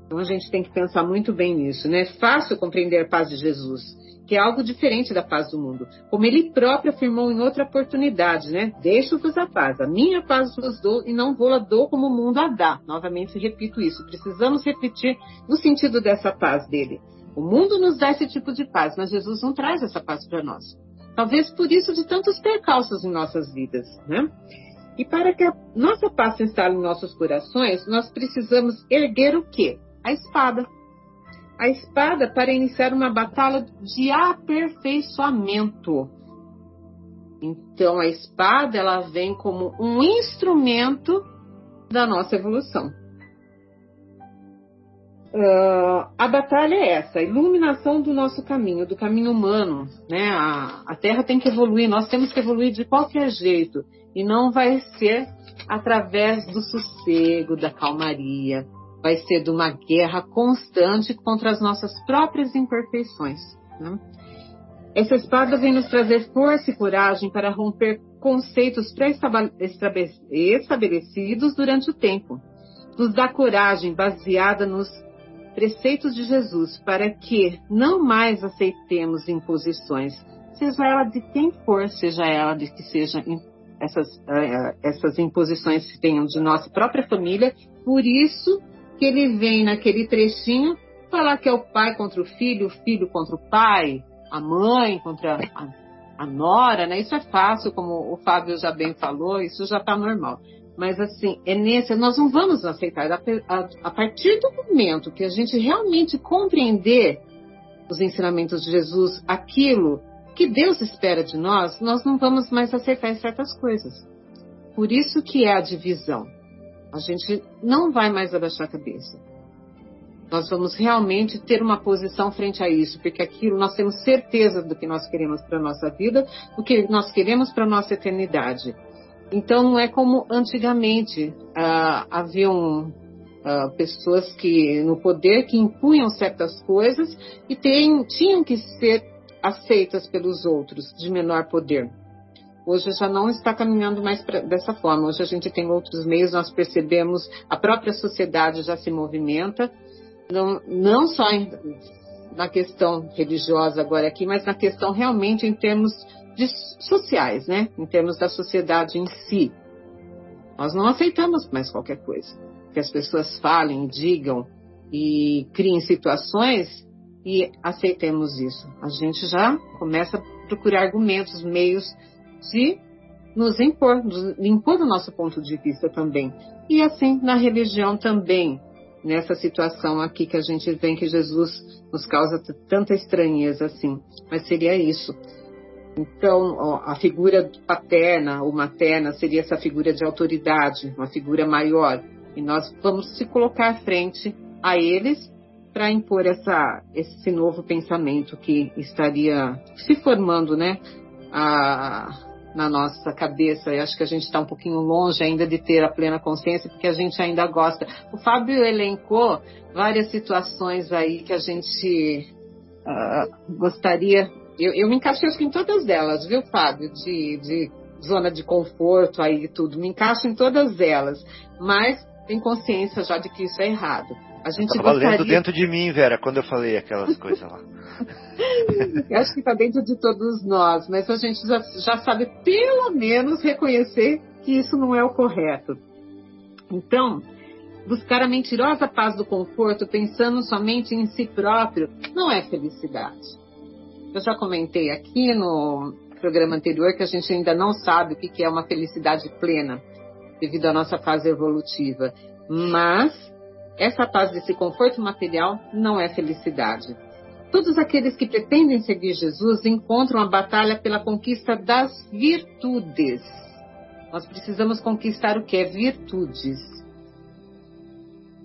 Então a gente tem que pensar muito bem nisso, né? É fácil compreender a paz de Jesus, que é algo diferente da paz do mundo. Como ele próprio afirmou em outra oportunidade, né? Deixo-vos a paz, a minha paz vos dou e não vou-la dou como o mundo a dá. Novamente repito isso, precisamos repetir no sentido dessa paz dele. O mundo nos dá esse tipo de paz, mas Jesus não traz essa paz para nós. Talvez por isso de tantos percalços em nossas vidas, né? E para que a nossa paz se instale em nossos corações, nós precisamos erguer o quê? A espada. A espada para iniciar uma batalha de aperfeiçoamento. Então a espada ela vem como um instrumento da nossa evolução. Uh, a batalha é essa, a iluminação do nosso caminho, do caminho humano. Né? A, a Terra tem que evoluir, nós temos que evoluir de qualquer jeito. E não vai ser através do sossego, da calmaria, vai ser de uma guerra constante contra as nossas próprias imperfeições. Né? Essa espada vem nos trazer força e coragem para romper conceitos pré-estabelecidos durante o tempo. Nos dá coragem baseada nos preceitos de Jesus para que não mais aceitemos imposições, seja ela de quem for, seja ela de que seja essas, uh, essas imposições que tenham de nossa própria família. Por isso, que ele vem naquele trechinho falar que é o pai contra o filho, o filho contra o pai, a mãe contra a, a nora, né? Isso é fácil, como o Fábio já bem falou, isso já está normal. Mas assim, é nesse, nós não vamos aceitar. A, a, a partir do momento que a gente realmente compreender os ensinamentos de Jesus, aquilo que Deus espera de nós, nós não vamos mais aceitar certas coisas. Por isso que é a divisão. A gente não vai mais abaixar a cabeça. Nós vamos realmente ter uma posição frente a isso, porque aquilo nós temos certeza do que nós queremos para a nossa vida, do que nós queremos para a nossa eternidade. Então não é como antigamente ah, haviam ah, pessoas que no poder que impunham certas coisas e tem, tinham que ser aceitas pelos outros de menor poder. Hoje já não está caminhando mais pra, dessa forma. Hoje a gente tem outros meios, nós percebemos, a própria sociedade já se movimenta, não, não só em, na questão religiosa agora aqui, mas na questão realmente em termos de, sociais, né? Em termos da sociedade em si. Nós não aceitamos mais qualquer coisa. Que as pessoas falem, digam e criem situações e aceitemos isso. A gente já começa a procurar argumentos, meios de nos impor, de impor o nosso ponto de vista também. E assim na religião também, nessa situação aqui que a gente vê que Jesus nos causa tanta estranheza assim. Mas seria isso. Então, a figura paterna ou materna seria essa figura de autoridade, uma figura maior. E nós vamos se colocar frente a eles para impor essa, esse novo pensamento que estaria se formando, né? A, na nossa cabeça. Eu acho que a gente está um pouquinho longe ainda de ter a plena consciência, porque a gente ainda gosta. O Fábio elencou várias situações aí que a gente uh, gostaria. Eu, eu me encaixei em todas elas, viu, Fábio? De, de zona de conforto aí e tudo. Me encaixo em todas elas. Mas tem consciência já de que isso é errado. A gente Tava gostaria... lendo dentro de mim, Vera, quando eu falei aquelas coisas lá. (laughs) eu acho que está dentro de todos nós, mas a gente já, já sabe pelo menos reconhecer que isso não é o correto. Então, buscar a mentirosa paz do conforto pensando somente em si próprio não é felicidade. Eu já comentei aqui no programa anterior que a gente ainda não sabe o que é uma felicidade plena devido à nossa fase evolutiva. Mas essa paz desse conforto material não é felicidade. Todos aqueles que pretendem seguir Jesus encontram a batalha pela conquista das virtudes. Nós precisamos conquistar o que é virtudes.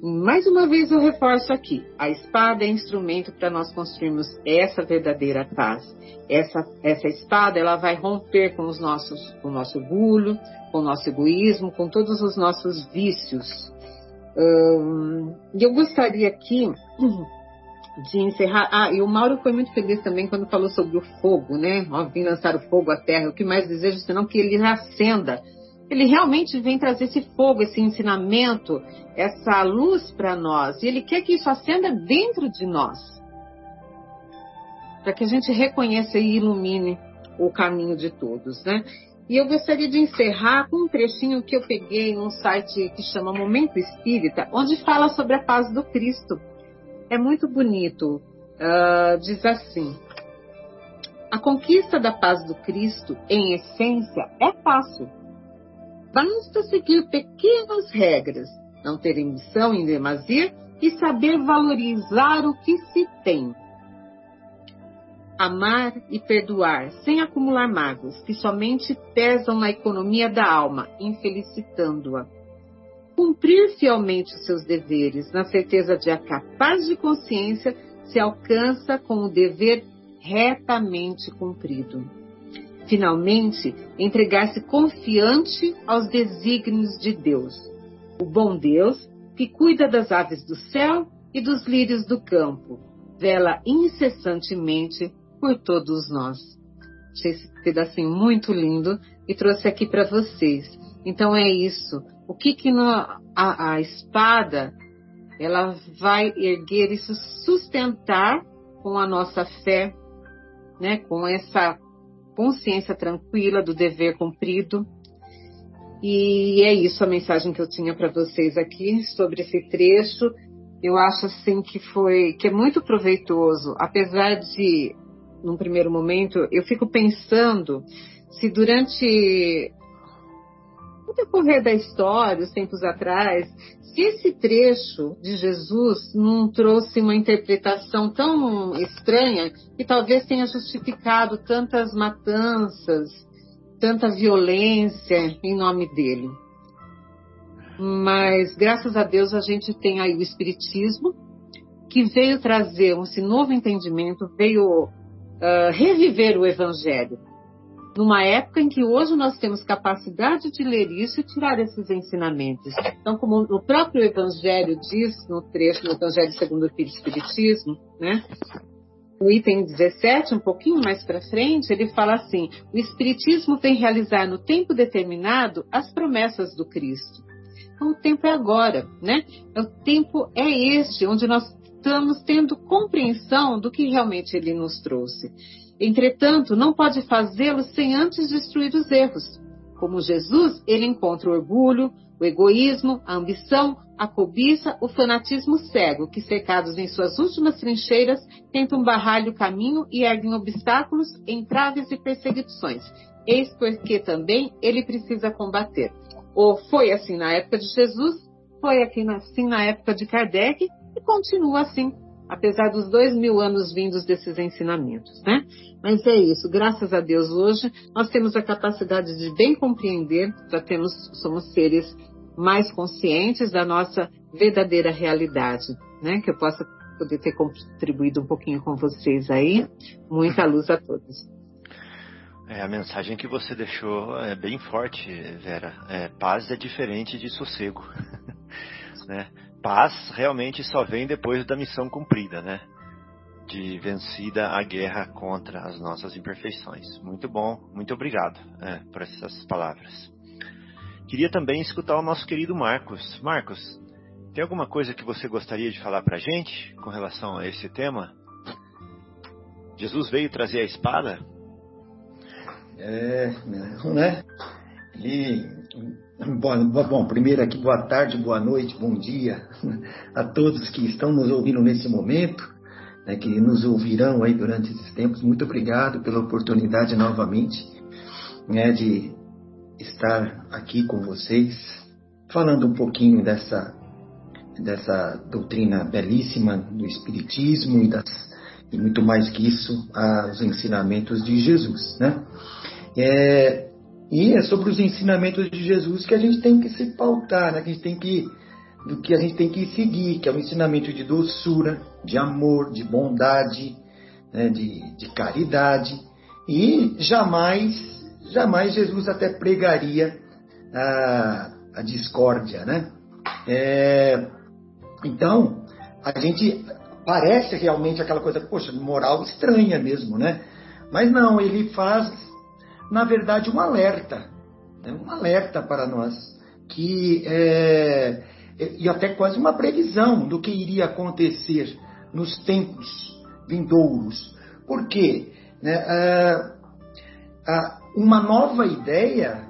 mais uma vez eu reforço aqui: a espada é instrumento para nós construirmos essa verdadeira paz. Essa, essa espada ela vai romper com os nossos, com o nosso orgulho, com o nosso egoísmo, com todos os nossos vícios. E eu gostaria aqui (clears throat) de encerrar. Ah, e o Mauro foi muito feliz também quando falou sobre o fogo, né? Ó, vim lançar o fogo à terra. O que mais desejo senão que ele acenda ele realmente vem trazer esse fogo, esse ensinamento, essa luz para nós. E ele quer que isso acenda dentro de nós. Para que a gente reconheça e ilumine o caminho de todos, né? E eu gostaria de encerrar com um trechinho que eu peguei num site que chama Momento Espírita, onde fala sobre a paz do Cristo. É muito bonito. Uh, diz assim: A conquista da paz do Cristo, em essência, é fácil Basta seguir pequenas regras, não ter ambição em demasia e saber valorizar o que se tem. Amar e perdoar sem acumular mágoas que somente pesam na economia da alma, infelicitando-a. Cumprir fielmente os seus deveres, na certeza de a capaz de consciência se alcança com o dever retamente cumprido finalmente, entregar-se confiante aos desígnios de Deus. O bom Deus, que cuida das aves do céu e dos lírios do campo, vela incessantemente por todos nós. Achei esse pedacinho muito lindo e trouxe aqui para vocês. Então é isso. O que que no, a, a espada ela vai erguer isso, sustentar com a nossa fé, né? Com essa consciência tranquila do dever cumprido. E é isso a mensagem que eu tinha para vocês aqui sobre esse trecho. Eu acho assim que foi que é muito proveitoso, apesar de num primeiro momento eu fico pensando se durante o decorrer da história, os tempos atrás, se esse trecho de Jesus não trouxe uma interpretação tão estranha que talvez tenha justificado tantas matanças, tanta violência em nome dele. Mas graças a Deus a gente tem aí o Espiritismo, que veio trazer esse novo entendimento, veio uh, reviver o Evangelho numa época em que hoje nós temos capacidade de ler isso e tirar esses ensinamentos. Então, como o próprio Evangelho diz no trecho, no Evangelho segundo o Espiritismo, né? No item 17, um pouquinho mais para frente, ele fala assim: o Espiritismo vem realizar no tempo determinado as promessas do Cristo. Então, o tempo é agora, né? O tempo é este, onde nós estamos tendo compreensão do que realmente ele nos trouxe. Entretanto, não pode fazê-lo sem antes destruir os erros. Como Jesus, ele encontra o orgulho, o egoísmo, a ambição, a cobiça, o fanatismo cego, que cercados em suas últimas trincheiras, tentam barrar-lhe o caminho e erguem obstáculos, entraves e perseguições. Eis porque também ele precisa combater. Ou foi assim na época de Jesus, foi assim na época de Kardec e continua assim apesar dos dois mil anos vindos desses ensinamentos, né? Mas é isso, graças a Deus hoje nós temos a capacidade de bem compreender, já temos, somos seres mais conscientes da nossa verdadeira realidade, né? Que eu possa poder ter contribuído um pouquinho com vocês aí. Muita (laughs) luz a todos. É, a mensagem que você deixou é bem forte, Vera. É, paz é diferente de sossego. (laughs) né? Paz realmente só vem depois da missão cumprida, né? De vencida a guerra contra as nossas imperfeições. Muito bom, muito obrigado é, por essas palavras. Queria também escutar o nosso querido Marcos. Marcos, tem alguma coisa que você gostaria de falar para a gente com relação a esse tema? Jesus veio trazer a espada? É, né? E Bom, bom, primeiro aqui, boa tarde, boa noite, bom dia a todos que estão nos ouvindo nesse momento, né, que nos ouvirão aí durante esses tempos. Muito obrigado pela oportunidade novamente né, de estar aqui com vocês, falando um pouquinho dessa, dessa doutrina belíssima do Espiritismo e, das, e muito mais que isso, os ensinamentos de Jesus. Né? É, e é sobre os ensinamentos de Jesus que a gente tem que se pautar, né? que a gente tem que do que a gente tem que seguir, que é o ensinamento de doçura, de amor, de bondade, né, de, de caridade. E jamais, jamais Jesus até pregaria a, a discórdia, né? É, então, a gente parece realmente aquela coisa, poxa, moral estranha mesmo, né? Mas não, ele faz, na verdade, um alerta, né? um alerta para nós, que é, e até quase uma previsão do que iria acontecer nos tempos vindouros. Por quê? Né? É, uma nova ideia,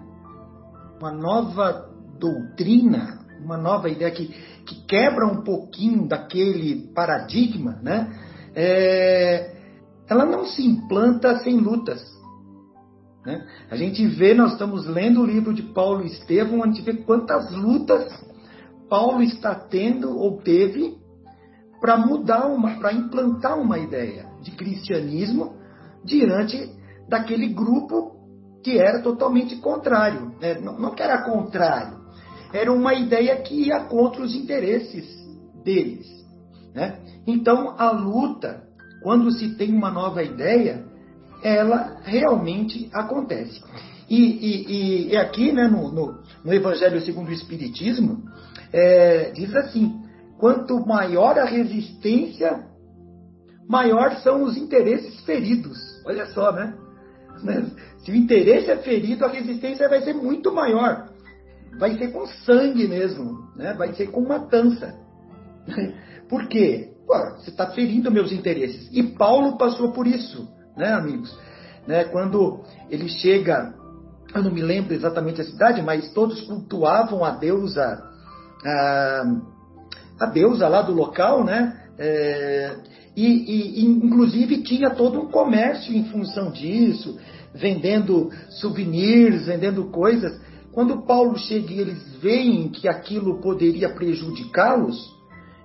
uma nova doutrina, uma nova ideia que, que quebra um pouquinho daquele paradigma, né? É, ela não se implanta sem lutas. Né? A gente vê, nós estamos lendo o livro de Paulo e Estevão, a gente vê quantas lutas Paulo está tendo ou teve para mudar uma, para implantar uma ideia de cristianismo diante daquele grupo que era totalmente contrário. Né? Não, não que era contrário, era uma ideia que ia contra os interesses deles. Né? Então, a luta, quando se tem uma nova ideia, ela realmente acontece. E, e, e aqui, né, no, no, no, Evangelho segundo o Espiritismo, é, diz assim: quanto maior a resistência, maior são os interesses feridos. Olha só, né? Se o interesse é ferido, a resistência vai ser muito maior. Vai ser com sangue mesmo, né? vai ser com matança. (laughs) Por quê? Você está ferindo meus interesses. E Paulo passou por isso, né, amigos? Né, quando ele chega, eu não me lembro exatamente a cidade, mas todos cultuavam a deusa, a, a deusa lá do local, né? É, e, e, inclusive tinha todo um comércio em função disso, vendendo souvenirs, vendendo coisas. Quando Paulo chega e eles veem que aquilo poderia prejudicá-los,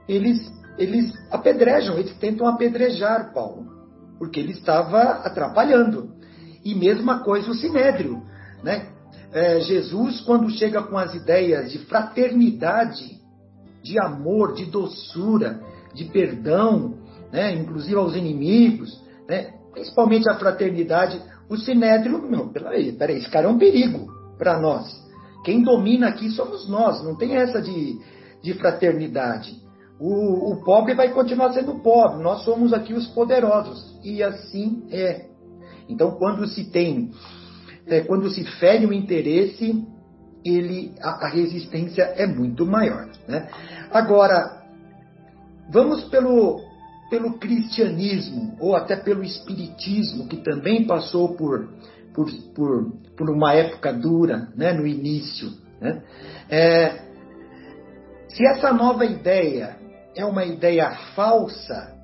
eles, eles apedrejam, eles tentam apedrejar Paulo, porque ele estava atrapalhando. E mesma coisa o Sinédrio. Né? É, Jesus, quando chega com as ideias de fraternidade, de amor, de doçura, de perdão, né, inclusive aos inimigos, né, principalmente a fraternidade, o sinédrio, meu, peraí, peraí, esse cara é um perigo para nós. Quem domina aqui somos nós, não tem essa de, de fraternidade. O, o pobre vai continuar sendo pobre, nós somos aqui os poderosos. E assim é. Então, quando se tem, é, quando se fere o interesse, ele, a, a resistência é muito maior. Né? Agora, vamos pelo, pelo cristianismo ou até pelo espiritismo, que também passou por, por, por, por uma época dura né, no início. Né? É, se essa nova ideia é uma ideia falsa,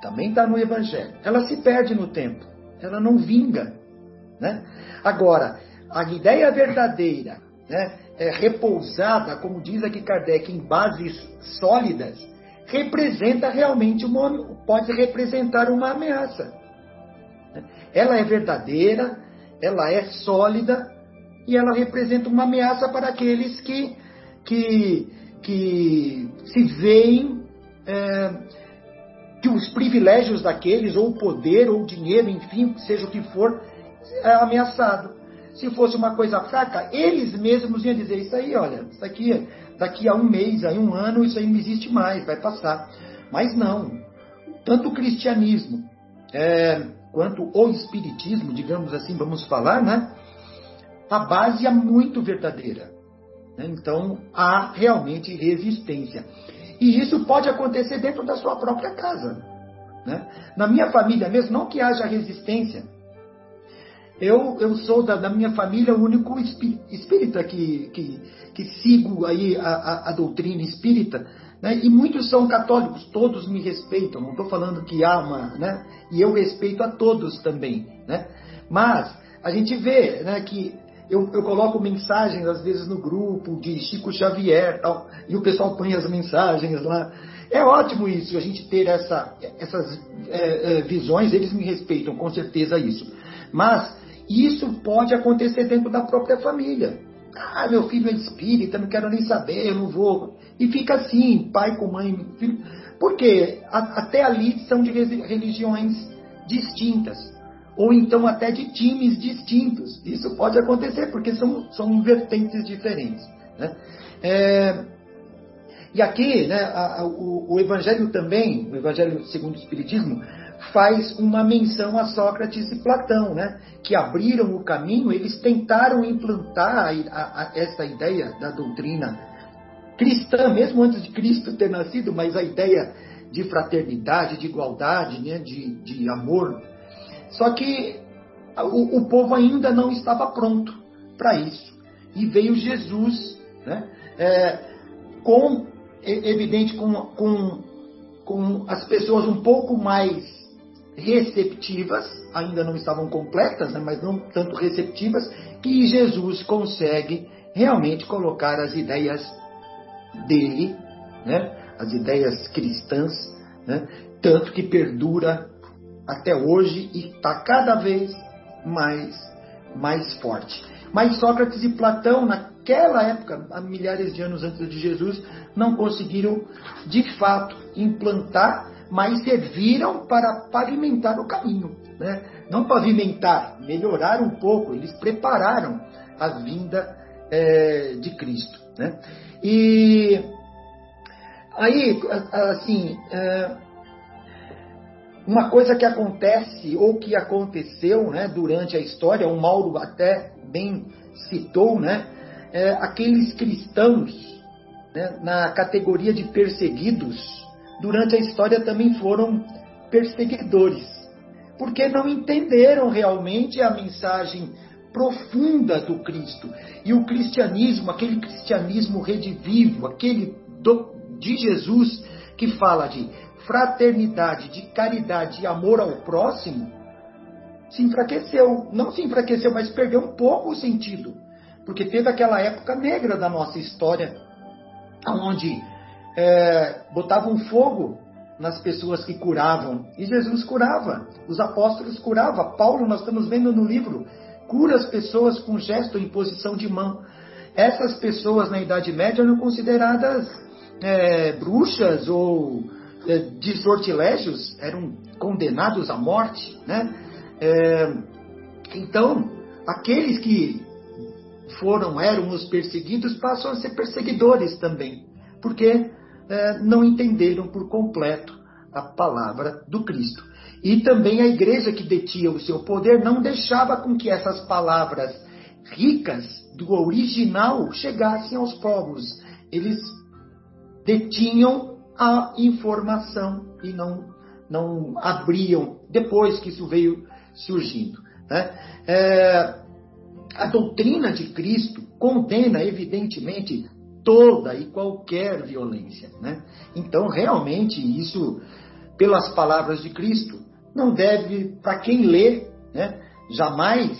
também está no Evangelho. Ela se perde no tempo, ela não vinga. Né? Agora, a ideia verdadeira, né, é repousada, como diz aqui Kardec, em bases sólidas, representa realmente uma, pode representar uma ameaça. Ela é verdadeira, ela é sólida e ela representa uma ameaça para aqueles que, que, que se veem é, que os privilégios daqueles, ou o poder, ou o dinheiro, enfim, seja o que for, é ameaçado. Se fosse uma coisa fraca, eles mesmos iam dizer isso aí, olha, isso aqui daqui a um mês, aí um ano, isso aí não existe mais, vai passar. Mas não. Tanto o cristianismo é, quanto o espiritismo, digamos assim, vamos falar, né? A base é muito verdadeira. Né? Então há realmente resistência. E isso pode acontecer dentro da sua própria casa. Né? Na minha família mesmo, não que haja resistência, eu, eu sou da, da, minha família o único espírita que, que, que sigo aí a, a, a doutrina espírita, né? e muitos são católicos, todos me respeitam, não estou falando que há uma, né? e eu respeito a todos também, né? mas a gente vê né, que eu, eu, coloco mensagens às vezes no grupo de Chico Xavier tal, e o pessoal põe as mensagens lá. É ótimo isso, a gente ter essa, essas é, é, visões, eles me respeitam, com certeza isso. Mas isso pode acontecer dentro da própria família. Ah, meu filho é espírita, não quero nem saber, eu não vou. E fica assim, pai com mãe, filho. Porque até ali são de religiões distintas. Ou então até de times distintos. Isso pode acontecer, porque são, são vertentes diferentes. Né? É, e aqui, né, a, a, o, o, Evangelho também, o Evangelho segundo o Espiritismo, faz uma menção a Sócrates e Platão, né, que abriram o caminho, eles tentaram implantar a, essa ideia da doutrina cristã, mesmo antes de Cristo ter nascido, mas a ideia de fraternidade, de igualdade, né, de, de amor. Só que o, o povo ainda não estava pronto para isso. E veio Jesus, né, é, com evidente com, com, com as pessoas um pouco mais receptivas, ainda não estavam completas, né, mas não tanto receptivas, que Jesus consegue realmente colocar as ideias dele, né, as ideias cristãs, né, tanto que perdura até hoje e está cada vez mais, mais forte. Mas Sócrates e Platão, naquela época, há milhares de anos antes de Jesus, não conseguiram de fato implantar, mas serviram para pavimentar o caminho. Né? Não pavimentar, melhorar um pouco, eles prepararam a vinda é, de Cristo. Né? E aí, assim, é, uma coisa que acontece ou que aconteceu né, durante a história, o Mauro até bem citou, né, é, aqueles cristãos né, na categoria de perseguidos, durante a história também foram perseguidores, porque não entenderam realmente a mensagem profunda do Cristo. E o cristianismo, aquele cristianismo redivivo, aquele do, de Jesus que fala de fraternidade, de caridade e amor ao próximo, se enfraqueceu. Não se enfraqueceu, mas perdeu um pouco o sentido. Porque teve aquela época negra da nossa história, onde é, botavam fogo nas pessoas que curavam. E Jesus curava, os apóstolos curavam. Paulo, nós estamos vendo no livro, cura as pessoas com gesto em posição de mão. Essas pessoas na Idade Média eram consideradas é, bruxas ou de sortilégios, eram condenados à morte. Né? É, então, aqueles que foram, eram os perseguidos, passam a ser perseguidores também, porque é, não entenderam por completo a palavra do Cristo. E também a igreja que detinha o seu poder não deixava com que essas palavras ricas do original chegassem aos povos. Eles detinham a informação e não, não abriam depois que isso veio surgindo. Né? É, a doutrina de Cristo condena, evidentemente, toda e qualquer violência. Né? Então, realmente, isso, pelas palavras de Cristo, não deve, para quem lê, né, jamais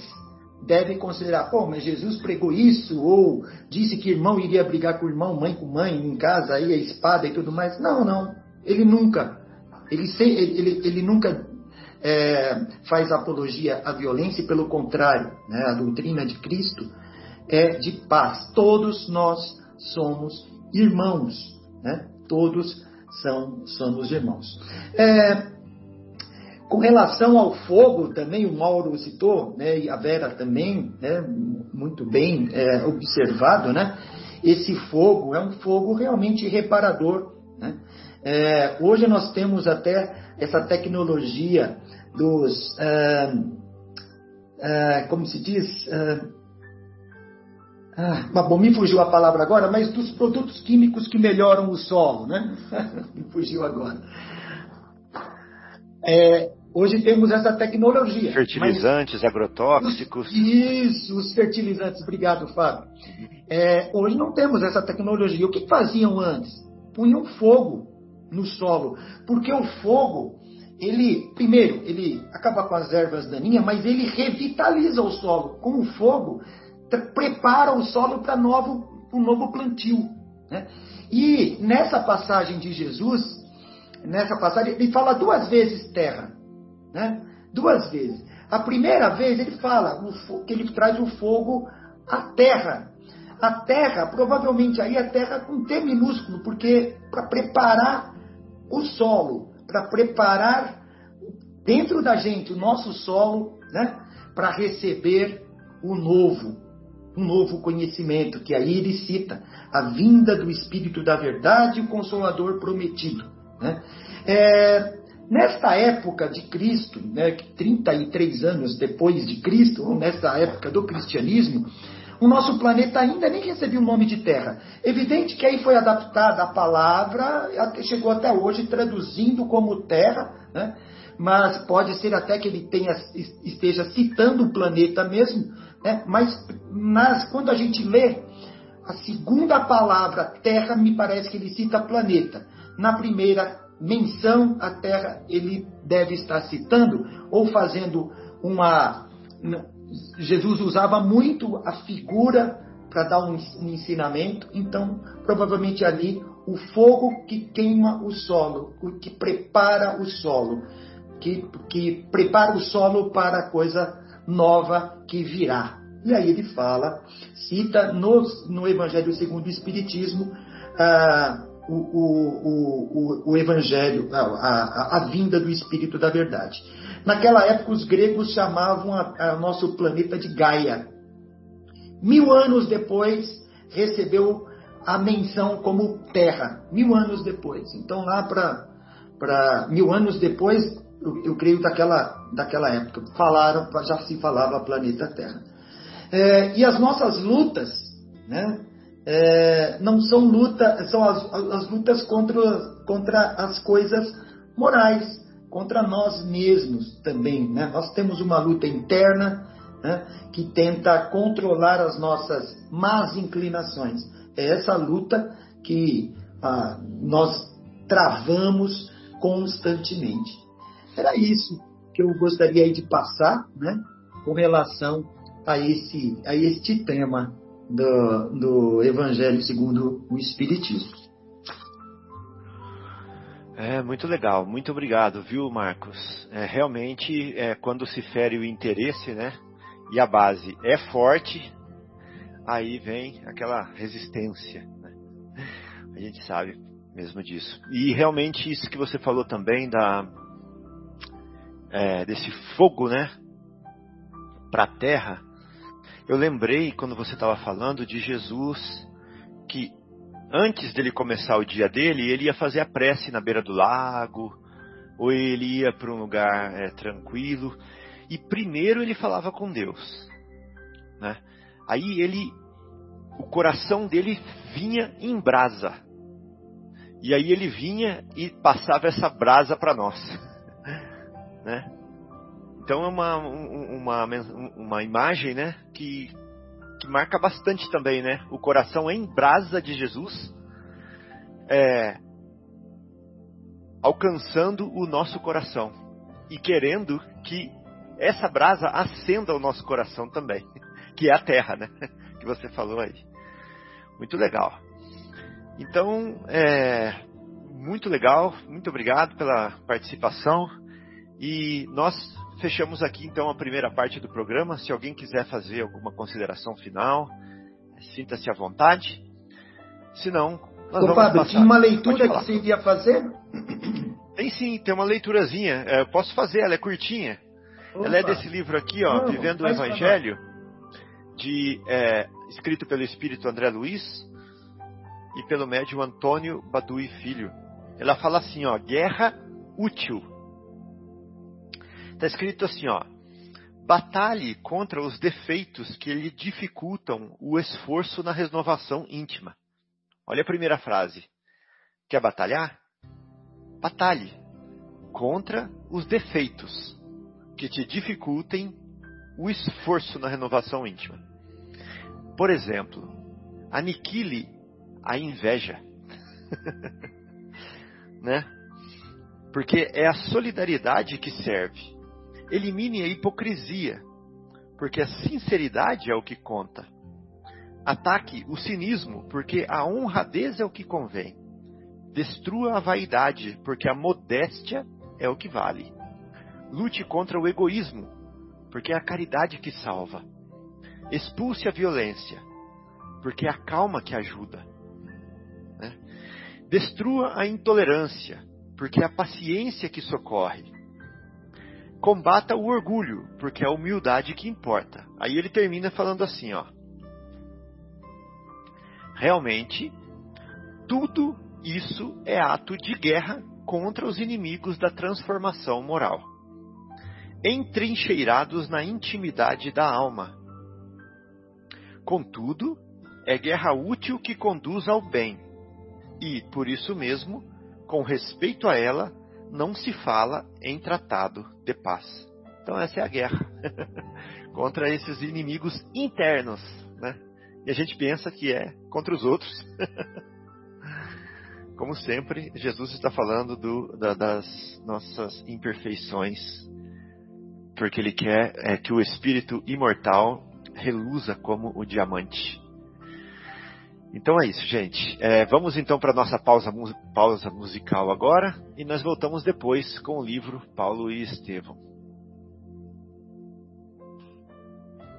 deve considerar, pô, mas Jesus pregou isso, ou disse que irmão iria brigar com irmão, mãe com mãe, em casa, aí a espada e tudo mais. Não, não. Ele nunca, ele, ele, ele nunca é, faz apologia à violência, pelo contrário, né, a doutrina de Cristo é de paz. Todos nós somos irmãos, né? todos são, somos irmãos. É, com relação ao fogo, também o Mauro citou, né, e a Vera também, né, muito bem é, observado, né, esse fogo é um fogo realmente reparador. Né? É, hoje nós temos até essa tecnologia dos, ah, ah, como se diz, ah, ah, bom, me fugiu a palavra agora, mas dos produtos químicos que melhoram o solo, né? (laughs) me fugiu agora. É, hoje temos essa tecnologia. Fertilizantes, agrotóxicos. Os, isso, os fertilizantes. Obrigado, Fábio. É, hoje não temos essa tecnologia. O que faziam antes? Punham fogo no solo, porque o fogo ele, primeiro, ele acaba com as ervas daninhas, mas ele revitaliza o solo. Com o fogo, prepara o solo para novo, um novo plantio. Né? E nessa passagem de Jesus, nessa passagem, ele fala duas vezes terra. Né? Duas vezes. A primeira vez ele fala que ele traz o fogo à terra. a terra, provavelmente aí a terra com T minúsculo, porque para preparar o solo, para preparar dentro da gente o nosso solo, né, para receber o novo, um novo conhecimento, que aí ele cita a vinda do Espírito da Verdade, o Consolador prometido. Né? É, nesta época de Cristo, né, 33 anos depois de Cristo, ou nesta época do cristianismo, o nosso planeta ainda nem recebia o nome de Terra. Evidente que aí foi adaptada a palavra, chegou até hoje traduzindo como Terra, né? mas pode ser até que ele tenha, esteja citando o planeta mesmo, né? mas nas, quando a gente lê a segunda palavra Terra, me parece que ele cita planeta. Na primeira menção à Terra, ele deve estar citando ou fazendo uma Jesus usava muito a figura para dar um, ensinamento, então provavelmente ali o fogo que queima o solo, o que prepara o solo, que, que prepara o solo para a coisa nova que virá. E aí ele fala, cita no, no Evangelho segundo o Espiritismo, ah, o, o, o, o, Evangelho, a, a, a vinda do Espírito da Verdade. Naquela época, os gregos chamavam a, a nosso planeta de Gaia. Mil anos depois, recebeu a menção como Terra. Mil anos depois. Então, lá para mil anos depois, eu, eu, creio daquela, daquela época, falaram, já se falava planeta Terra. É, e as nossas lutas, né? É, não são lutas, são as, as lutas contra, contra as coisas morais contra nós mesmos também. Né? Nós temos uma luta interna né, que tenta controlar as nossas más inclinações. É essa luta que ah, nós travamos constantemente. Era isso que eu gostaria de passar né, com relação a, esse, a este tema do, do Evangelho segundo o Espiritismo. É muito legal, muito obrigado, viu, Marcos? É, realmente, é, quando se fere o interesse, né, e a base é forte, aí vem aquela resistência. Né? A gente sabe mesmo disso. E realmente isso que você falou também da é, desse fogo, né, para a terra. Eu lembrei quando você estava falando de Jesus que antes dele começar o dia dele, ele ia fazer a prece na beira do lago, ou ele ia para um lugar é, tranquilo, e primeiro ele falava com Deus. Né? Aí ele, o coração dele vinha em brasa. E aí ele vinha e passava essa brasa para nós. (laughs) né? Então é uma, uma, uma imagem né, que que marca bastante também, né? O coração em brasa de Jesus, é, alcançando o nosso coração e querendo que essa brasa acenda o nosso coração também, (laughs) que é a terra, né? (laughs) Que você falou aí. Muito legal. Então, é, muito legal, muito obrigado pela participação e nós fechamos aqui então a primeira parte do programa. Se alguém quiser fazer alguma consideração final, sinta-se à vontade. Se não, nós Ô, vamos Fábio, passar. tinha uma leitura que você iria fazer? Tem sim, tem uma leiturazinha. É, eu posso fazer, ela é curtinha. Opa. Ela é desse livro aqui, ó, não, Vivendo o Evangelho, de, é, escrito pelo Espírito André Luiz e pelo médium Antônio Badui Filho. Ela fala assim, ó, guerra útil Está escrito assim, ó. Batalhe contra os defeitos que lhe dificultam o esforço na renovação íntima. Olha a primeira frase. Quer batalhar? Batalhe contra os defeitos que te dificultem o esforço na renovação íntima. Por exemplo, aniquile a inveja. (laughs) né? Porque é a solidariedade que serve Elimine a hipocrisia, porque a sinceridade é o que conta. Ataque o cinismo, porque a honradez é o que convém. Destrua a vaidade, porque a modéstia é o que vale. Lute contra o egoísmo, porque é a caridade que salva. Expulse a violência, porque é a calma que ajuda. Né? Destrua a intolerância, porque é a paciência que socorre. Combata o orgulho, porque é a humildade que importa. Aí ele termina falando assim, ó. Realmente, tudo isso é ato de guerra contra os inimigos da transformação moral, entrincheirados na intimidade da alma. Contudo, é guerra útil que conduz ao bem, e, por isso mesmo, com respeito a ela, não se fala em tratado de paz. Então essa é a guerra (laughs) contra esses inimigos internos, né? E a gente pensa que é contra os outros. (laughs) Como sempre, Jesus está falando do, da, das nossas imperfeições, porque Ele quer é, que o espírito imortal reluza como o diamante. Então é isso, gente. É, vamos então para nossa pausa, pausa musical agora e nós voltamos depois com o livro Paulo e Estevão.